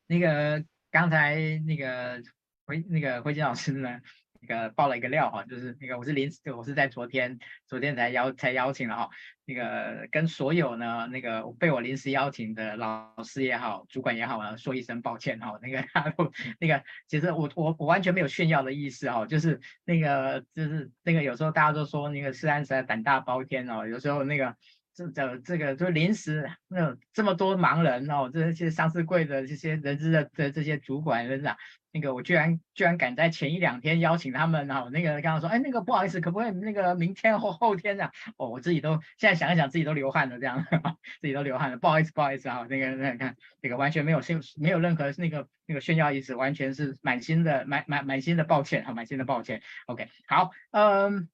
那个刚才那个辉那个辉杰老师呢，那个爆了一个料哈，就是那个我是临时，我是在昨天昨天才邀才邀请了哈，那个跟所有呢那个被我临时邀请的老师也好，主管也好啊，说一声抱歉哈，那个 他都那个其实我我我完全没有炫耀的意思哈，就是那个就是那个有时候大家都说那个诗安实在胆大包天哦，有时候那个。这这这个就临时那这么多盲人哦，这些上市柜的这些人资的的这些主管人长，那个我居然居然敢在前一两天邀请他们哦，那个刚刚说，哎，那个不好意思，可不可以那个明天或后天这样？哦，我自己都现在想一想，自己都流汗了，这样，自己都流汗了，不好意思，不好意思啊，那个那个看那个完全没有炫没有任何那个那个炫耀意思，完全是满心的满满满心的抱歉啊，满心的抱歉。OK，好，嗯。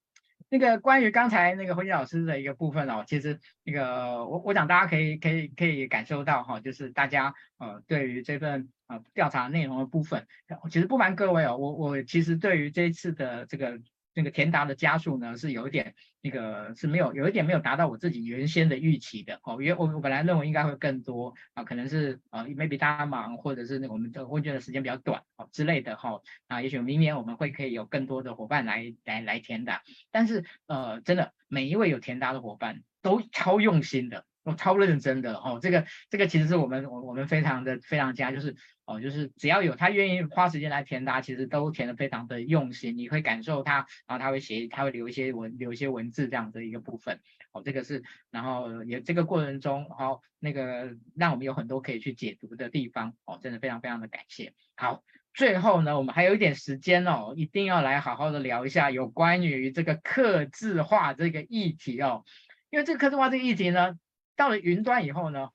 那个关于刚才那个辉杰老师的一个部分哦，其实那个我我想大家可以可以可以感受到哈，就是大家呃对于这份呃调查内容的部分，其实不瞒各位哦，我我其实对于这一次的这个。那个填答的家数呢，是有一点那个是没有有一点没有达到我自己原先的预期的哦，因为我我本来认为应该会更多啊，可能是啊 maybe 大家忙，或者是我们的问卷的时间比较短哦之类的哈啊，也许明年我们会可以有更多的伙伴来来来填答，但是呃真的每一位有填答的伙伴都超用心的。我超认真的哦，这个这个其实是我们我我们非常的非常加，就是哦就是只要有他愿意花时间来填答，其实都填的非常的用心，你会感受他，然后他会写，他会留一些文留一些文字这样的一个部分哦，这个是然后也这个过程中哦那个让我们有很多可以去解读的地方哦，真的非常非常的感谢。好，最后呢我们还有一点时间哦，一定要来好好的聊一下有关于这个客制化这个议题哦，因为这个客制化这个议题呢。到了云端以后呢，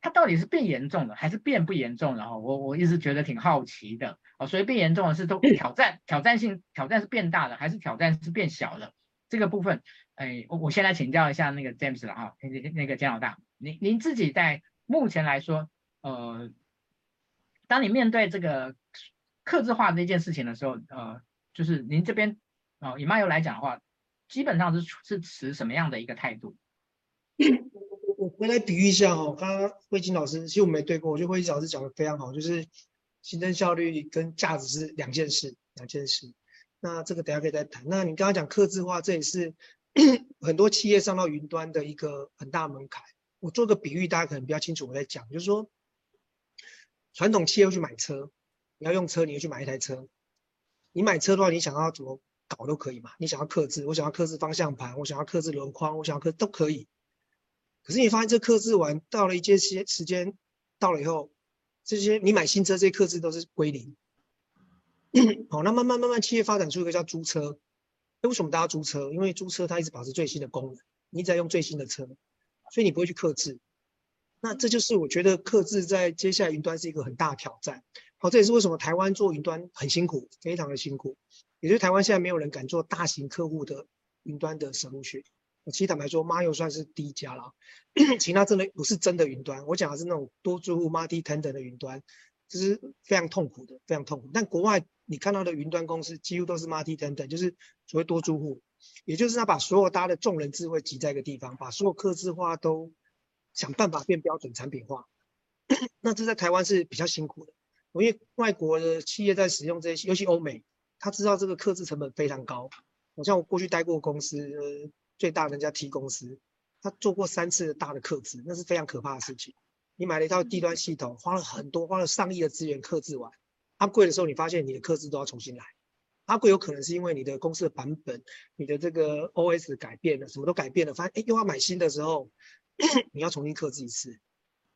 它到底是变严重了还是变不严重了？哈，我我一直觉得挺好奇的哦。所以变严重的是都挑战，挑战性挑战是变大了，还是挑战是变小了？这个部分，哎，我我先来请教一下那个 James 了哈，那个那个简老大，您您自己在目前来说，呃，当你面对这个克制化这件事情的时候，呃，就是您这边哦，以 Mayo 来讲的话，基本上是是持什么样的一个态度？
我来比喻一下哈，刚刚辉金老师其实我没对过，我觉得辉金老师讲的非常好，就是行政效率跟价值是两件事，两件事。那这个等下可以再谈。那你刚刚讲客制化，这也是 很多企业上到云端的一个很大门槛。我做个比喻，大家可能比较清楚我在讲，就是说传统企业去买车，你要用车，你要去买一台车。你买车的话，你想要怎么搞都可以嘛，你想要客制，我想要客制方向盘，我想要客制轮框，我想要客都可以。可是你发现这客制完到了一些时时间到了以后，这些你买新车这些客制都是归零。好，那慢慢慢慢企业发展出一个叫租车。为什么大家租车？因为租车它一直保持最新的功能，你一直在用最新的车，所以你不会去客制。那这就是我觉得客制在接下来云端是一个很大的挑战。好，这也是为什么台湾做云端很辛苦，非常的辛苦。也就是台湾现在没有人敢做大型客户的云端的省务区。其实坦白说，Mayo 算是第一家了，其他真的不是真的云端。我讲的是那种多租户 multi-tenant 的云端，这是非常痛苦的，非常痛苦。但国外你看到的云端公司几乎都是 multi-tenant，就是所谓多租户，也就是他把所有大家的众人智慧集在一个地方，把所有客制化都想办法变标准产品化。那这在台湾是比较辛苦的，因为外国的企业在使用这些，尤其欧美，他知道这个客制成本非常高。我像我过去待过公司，最大的人家 T 公司，他做过三次大的克制，那是非常可怕的事情。你买了一套低端系统，花了很多，花了上亿的资源克制完，它贵的时候，你发现你的克制都要重新来。它贵有可能是因为你的公司的版本、你的这个 OS 改变了，什么都改变了，发现哎又要买新的时候，你要重新克制一次。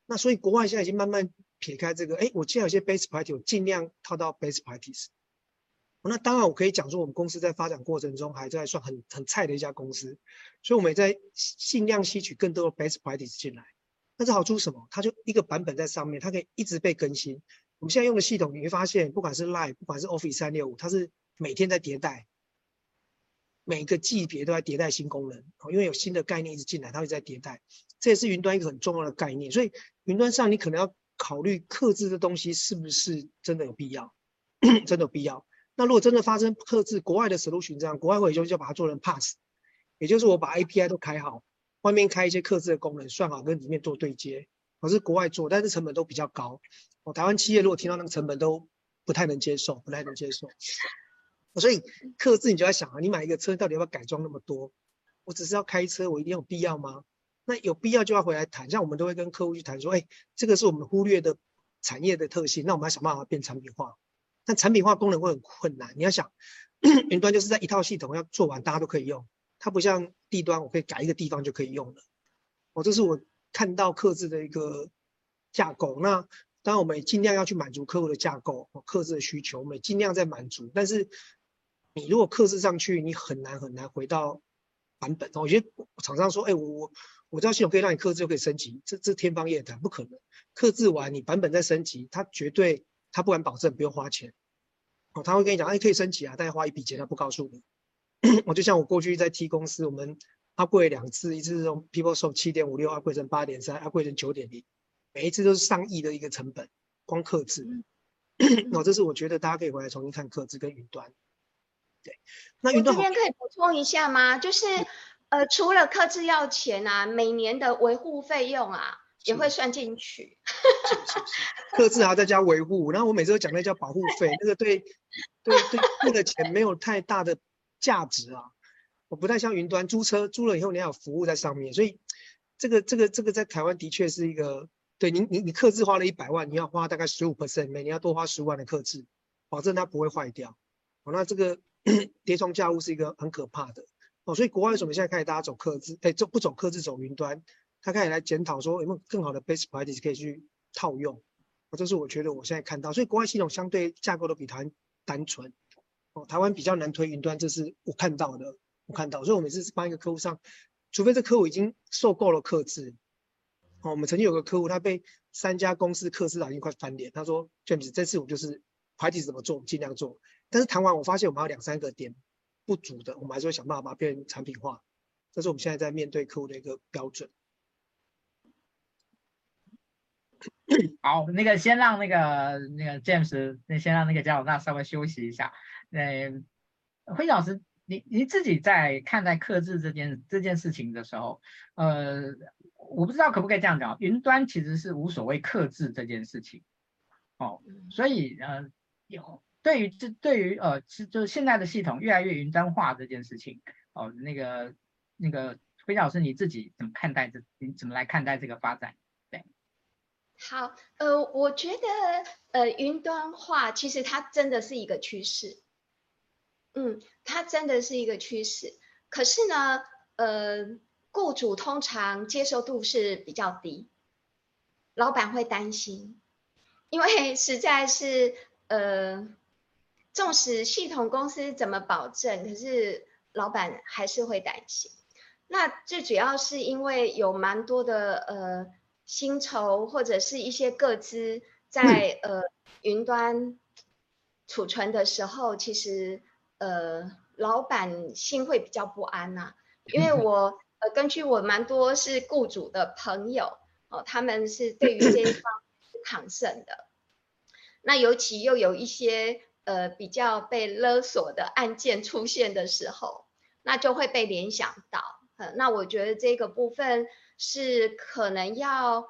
那所以国外现在已经慢慢撇开这个，哎，我既然有些 base practice，我尽量套到 base practice。那当然我可以讲说，我们公司在发展过程中还在算很很菜的一家公司，所以我们也在尽量吸取更多的 best practice 进来。但是好处是什么？它就一个版本在上面，它可以一直被更新。我们现在用的系统，你会发现，不管是 Live，不管是 Office 三六五，它是每天在迭代，每个季别都在迭代新功能，因为有新的概念一直进来，它会在迭代。这也是云端一个很重要的概念。所以云端上你可能要考虑克制的东西是不是真的有必要，真的有必要。那如果真的发生克制，国外的 solution 这样，国外会就就把它做成 pass，也就是我把 API 都开好。外面开一些克制的功能，算好跟里面做对接，我是国外做，但是成本都比较高。我台湾企业如果听到那个成本都不太能接受，不太能接受。所以克制你就在想啊，你买一个车到底要不要改装那么多？我只是要开车，我一定有必要吗？那有必要就要回来谈，像我们都会跟客户去谈说，哎，这个是我们忽略的产业的特性，那我们要想办法变产品化。但产品化功能会很困难，你要想，云端就是在一套系统要做完，大家都可以用。它不像地端，我可以改一个地方就可以用了。哦，这是我看到克制的一个架构。那当然，我们也尽量要去满足客户的架构，克制的需求，我们也尽量在满足。但是，你如果克制上去，你很难很难回到版本。我觉得厂商说，哎，我我我这套系统可以让你克制就可以升级，这这天方夜谭，不可能。克制完你版本再升级，它绝对他不敢保证不用花钱。哦，他会跟你讲，哎，可以升级啊，但要花一笔钱，他不告诉你。我就像我过去在 T 公司，我们 upgrade 两次，一次是从 PeopleSoft 七点五六 upgrade 成八点三，upgrade 成九点零，每一次都是上亿的一个成本，光客制。那这是我觉得大家可以回来重新看客制跟云端。对，那云端这边
可以补充一下吗？就是呃，除了客制要钱啊，每年的维护费用啊也会算进去。
是是是，客制还要再加维护，然后我每次都讲那叫保护费，那个对对对付的钱没有太大的。价值啊，我不太像云端租车，租了以后你要有服务在上面，所以这个这个这个在台湾的确是一个，对你你你客制花了一百万，你要花大概十五 percent，每年要多花十五万的客制，保证它不会坏掉。哦，那这个 叠床架屋是一个很可怕的哦，所以国外为什么现在开始大家走客制，哎，走不走客制走云端，他开始来检讨说有没有更好的 best practice 可以去套用，哦，这是我觉得我现在看到，所以国外系统相对架构都比台湾单纯。哦，台湾比较难推云端，这是我看到的，我看到，所以我每次帮一个客户上，除非这客户已经受够了克制。哦，我们曾经有个客户，他被三家公司客制到已经快翻脸，他说：“James，这次我就是 practice 怎么做，我尽量做。”但是谈完，我发现我们还有两三个点不足的，我们还是会想办法把它变成产品化。这是我们现在在面对客户的一个标准。
好，那个先让那个那个 James，那先让那个加鲁纳稍微休息一下。呃，辉老师，你你自己在看待克制这件这件事情的时候，呃，我不知道可不可以这样讲，云端其实是无所谓克制这件事情，哦，所以呃，有对于这对于呃，是就是现在的系统越来越云端化这件事情，哦，那个那个辉老师你自己怎么看待这？你怎么来看待这个发展？
好，呃，我觉得呃，云端化其实它真的是一个趋势。嗯，它真的是一个趋势，可是呢，呃，雇主通常接受度是比较低，老板会担心，因为实在是，呃，纵使系统公司怎么保证，可是老板还是会担心。那最主要是因为有蛮多的呃薪酬或者是一些个资在呃云端储存的时候，其实。呃，老板心会比较不安呐、啊，因为我呃，根据我蛮多是雇主的朋友哦，他们是对于这一方是抗胜的。那尤其又有一些呃比较被勒索的案件出现的时候，那就会被联想到。呃，那我觉得这个部分是可能要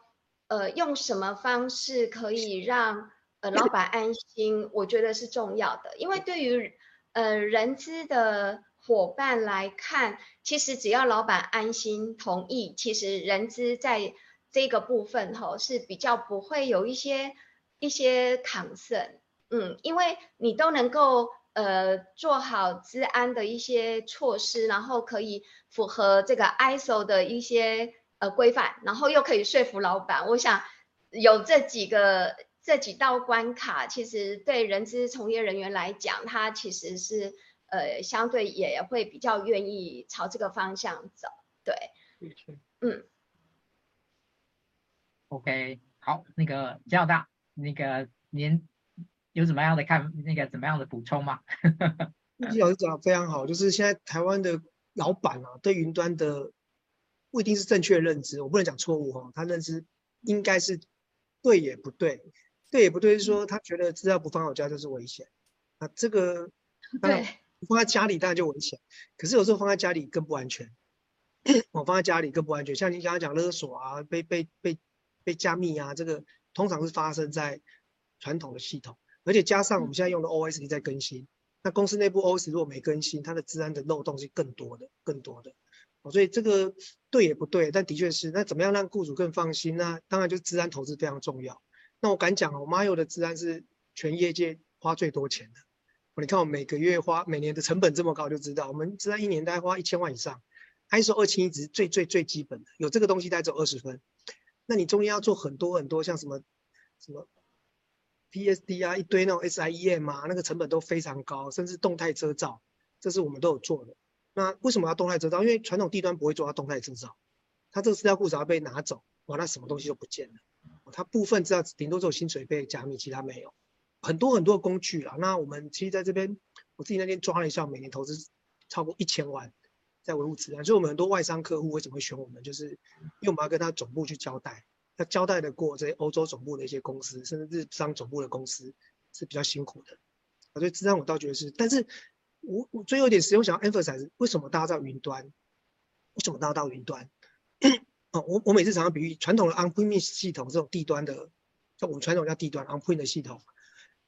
呃用什么方式可以让呃老板安心，我觉得是重要的，因为对于呃人资的伙伴来看，其实只要老板安心同意，其实人资在这个部分吼是比较不会有一些一些 concern，嗯，因为你都能够呃做好资安的一些措施，然后可以符合这个 ISO 的一些呃规范，然后又可以说服老板，我想有这几个这几道关卡，其实对人资从业人员来讲，他其实是呃相对也会比较愿意朝这个方向走，对，嗯。
OK，好，那个姜老大，那个您有怎么样的看，那个怎么样的补充吗？
易老师讲的非常好，就是现在台湾的老板啊，对云端的不一定是正确的认知，我不能讲错误哈，他认知应该是对也不对，对也不对是说他觉得资料不放我家就是危险，啊，这个 当然放在家里当然就危险，可是有时候放在家里更不安全，我放在家里更不安全，像你刚刚讲勒索啊，被被被。被加密啊，这个通常是发生在传统的系统，而且加上我们现在用的 OS 在更新，那公司内部 OS 如果没更新，它的治安的漏洞是更多的，更多的。所以这个对也不对，但的确是。那怎么样让雇主更放心呢？那当然就是资安投资非常重要。那我敢讲哦，Mayo 的资安是全业界花最多钱的。你看我每个月花，每年的成本这么高，就知道我们资安一年大概花一千万以上。ISO 271值最最最基本的，有这个东西大概只有二十分。那你中间要做很多很多，像什么什么 PSD 啊，一堆那种 SIEM 啊，那个成本都非常高，甚至动态遮罩，这是我们都有做的。那为什么要动态制造？因为传统地端不会做到动态制造，它这个资料库只要被拿走，哇，那什么东西都不见了。它部分资料顶多只有薪水被加密，其他没有。很多很多工具啊，那我们其实在这边，我自己那天抓了一下，每年投资超过一千万。在维护资安，所以我们很多外商客户为什么会选我们，就是因为我们要跟他总部去交代，要交代得过这些欧洲总部的一些公司，甚至日商总部的公司是比较辛苦的。所以资安我倒觉得是，但是我我最后一点时间我想要 emphasize，为什么大家到云端？为什么大家到云端？哦，我我每次常常比喻传统的 on-premise 系统这种地端的，像我们传统叫地端 on-premise 的系统，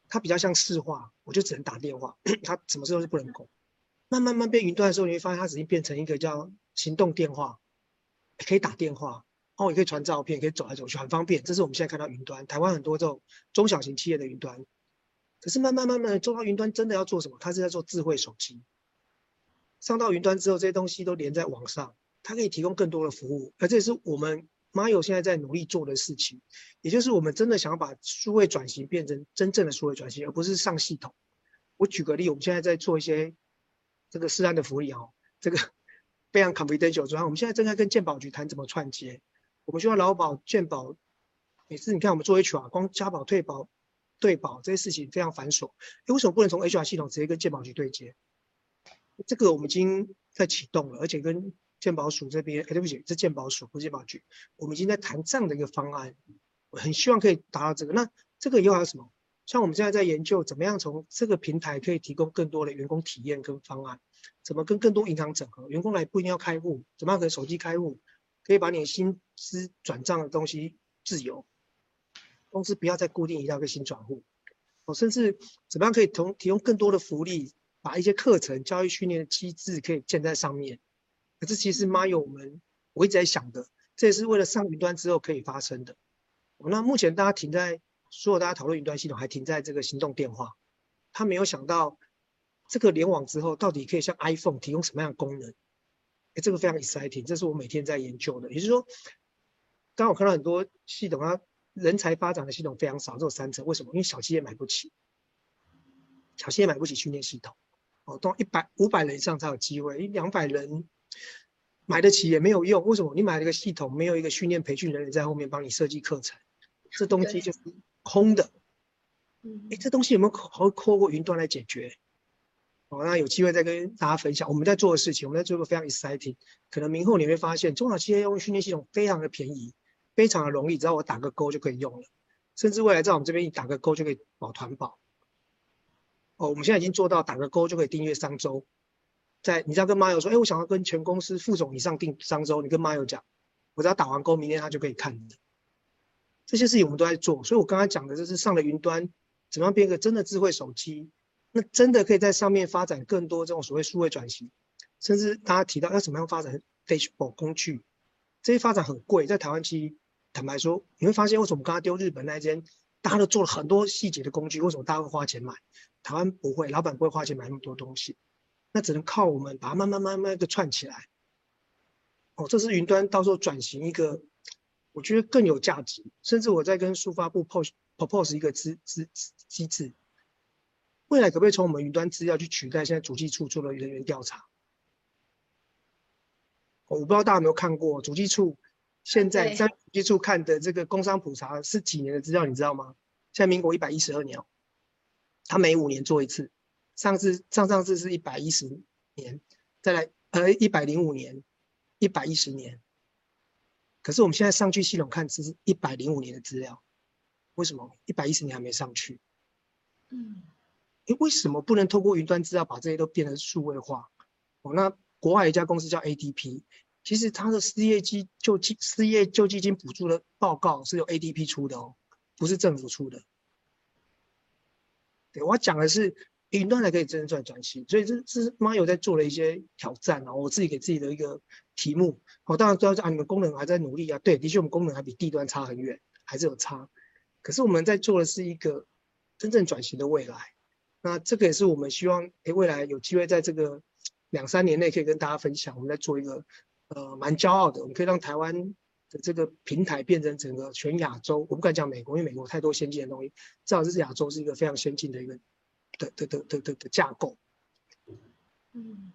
它比较像市话，我就只能打电话，它什么时候是不能攻。慢慢慢变云端的时候，你会发现它已经变成一个叫行动电话，可以打电话，哦，也可以传照片，可以走来走去，很方便。这是我们现在看到云端，台湾很多这种中小型企业的云端。可是慢慢慢慢做到云端，真的要做什么？它是在做智慧手机。上到云端之后，这些东西都连在网上，它可以提供更多的服务。而这也是我们 Mayo 现在在努力做的事情，也就是我们真的想要把数位转型变成真正的数位转型，而不是上系统。我举个例，我们现在在做一些。这个私安的福利哦，这个 非常 confidential。主要我们现在正在跟健保局谈怎么串接。我们需要劳保、健保，每次你看我们做 HR，光加保、退保、对保这些事情非常繁琐。为什么不能从 HR 系统直接跟健保局对接？这个我们已经在启动了，而且跟健保署这边，哎，对不起，是健保署不是健保局，我们已经在谈这样的一个方案。我很希望可以达到这个。那这个以后还有什么？像我们现在在研究怎么样从这个平台可以提供更多的员工体验跟方案，怎么跟更多银行整合，员工来不一定要开户，怎么样可以手机开户，可以把你的薪资转账的东西自由，公司不要再固定一到个新转户，哦，甚至怎么样可以同提供更多的福利，把一些课程、教育训练的机制可以建在上面。可是其实 Mayo 我们我一直在想的，这也是为了上云端之后可以发生的。那目前大家停在。所有大家讨论云端系统还停在这个行动电话，他没有想到这个联网之后到底可以像 iPhone 提供什么样的功能？哎，这个非常 exciting，这是我每天在研究的。也就是说，刚刚我看到很多系统啊，人才发展的系统非常少，只有三成。为什么？因为小企业买不起，小企业买不起训练系统。哦，到一百五百人以上才有机会，一两百人买得起也没有用。为什么？你买了一个系统，没有一个训练培训人员在后面帮你设计课程，这东西就是。空的，哎，这东西有没有可好透过云端来解决？哦，那有机会再跟大家分享我们在做的事情。我们在做一个非常 exciting，可能明后你会发现，中小企业用训练系统非常的便宜，非常的容易，只要我打个勾就可以用了。甚至未来在我们这边一打个勾就可以保团保。哦，我们现在已经做到打个勾就可以订阅商周。在你只要跟妈友说，哎，我想要跟全公司副总以上订商周，你跟妈友讲，我只要打完勾，明天他就可以看的。这些事情我们都在做，所以我刚才讲的就是上了云端，怎么样变一个真的智慧手机，那真的可以在上面发展更多这种所谓数位转型，甚至大家提到要怎么样发展 dashboard 工具，这些发展很贵，在台湾其实坦白说，你会发现为什么刚刚丢日本那间，大家都做了很多细节的工具，为什么大家会花钱买？台湾不会，老板不会花钱买那么多东西，那只能靠我们把它慢慢慢慢的串起来。哦，这是云端到时候转型一个，我觉得更有价值。甚至我在跟数发部 propose propose 一个资资机制，未来可不可以从我们云端资料去取代现在主机处做的人员调查？我不知道大家有没有看过主机处现在在主计处看的这个工商普查是几年的资料，你知道吗？现在民国一百一十二年，他每五年做一次，上次上上次是一百一十年，再来呃一百零五年。一百一十年，可是我们现在上去系统看，只是一百零五年的资料，为什么一百一十年还没上去？嗯，诶，为什么不能透过云端资料把这些都变成数位化？哦，那国外有一家公司叫 ADP，其实它的失业金救济失业救济金补助的报告是由 ADP 出的哦，不是政府出的。对，我讲的是。云端才可以真正转型，所以这这是 Mario 在做了一些挑战哦。我自己给自己的一个题目，我当然知道啊，你们功能还在努力啊。对，的确我们功能还比地端差很远，还是有差。可是我们在做的是一个真正转型的未来。那这个也是我们希望，诶，未来有机会在这个两三年内可以跟大家分享。我们在做一个呃蛮骄傲的，我们可以让台湾的这个平台变成整个全亚洲。我不敢讲美国，因为美国太多先进的东西，至少是亚洲是一个非常先进的一个。的的的的的的架构，
嗯，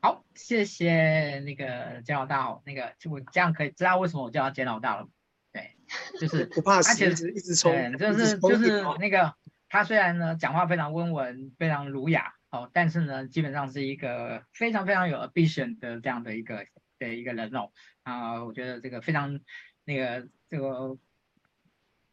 好，谢谢那个简老大哦，那个就我这样可以知道为什么我叫他简老大了，对，就是
不怕死，
一直一直冲，就是就是那个他虽然呢讲话非常温文，非常儒雅哦，但是呢基本上是一个非常非常有 ambition 的这样的一个的一个人哦，啊，我觉得这个非常那个这个。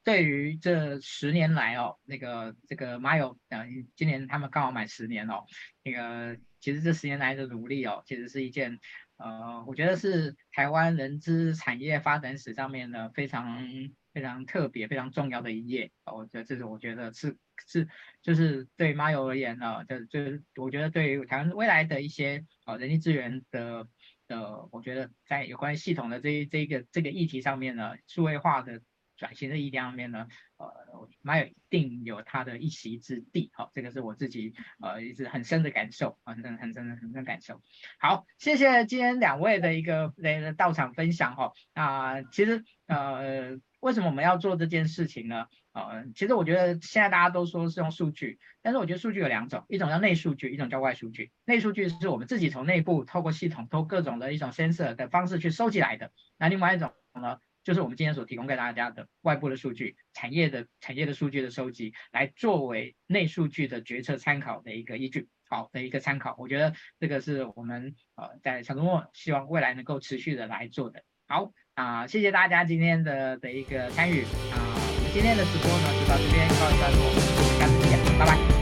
对于这十年来哦，那个这个马友啊，今年他们刚好满十年哦，那个其实这十年来的努力哦，其实是一件呃，我觉得是台湾人资产业发展史上面的非常非常特别、非常重要的一页。我觉得这是我觉得是是就是对马友而言呢，就就是我觉得对于台湾未来的一些呃人力资源的的，我觉得在有关系统的这这个这个议题上面呢，数位化的。转型的议题上面呢，呃蛮有一定有他的一席之地，好，这个是我自己呃一直很深的感受，很深很深的很深的感受。好，谢谢今天两位的一个来到场分享哈，啊、其实呃，为什么我们要做这件事情呢？呃，其实我觉得现在大家都说是用数据，但是我觉得数据有两种，一种叫内数据，一种叫外数据。内数据是我们自己从内部透过系统，透过各种的一种 sensor 的方式去收集来的，那另外一种呢？就是我们今天所提供给大家的外部的数据，产业的产业的数据的收集，来作为内数据的决策参考的一个依据，好的一个参考。我觉得这个是我们呃在小周末希望未来能够持续的来做的。好啊、谢谢大家今天的的一个参与啊、今天的直播呢就到这边告一段落，下次见，拜拜。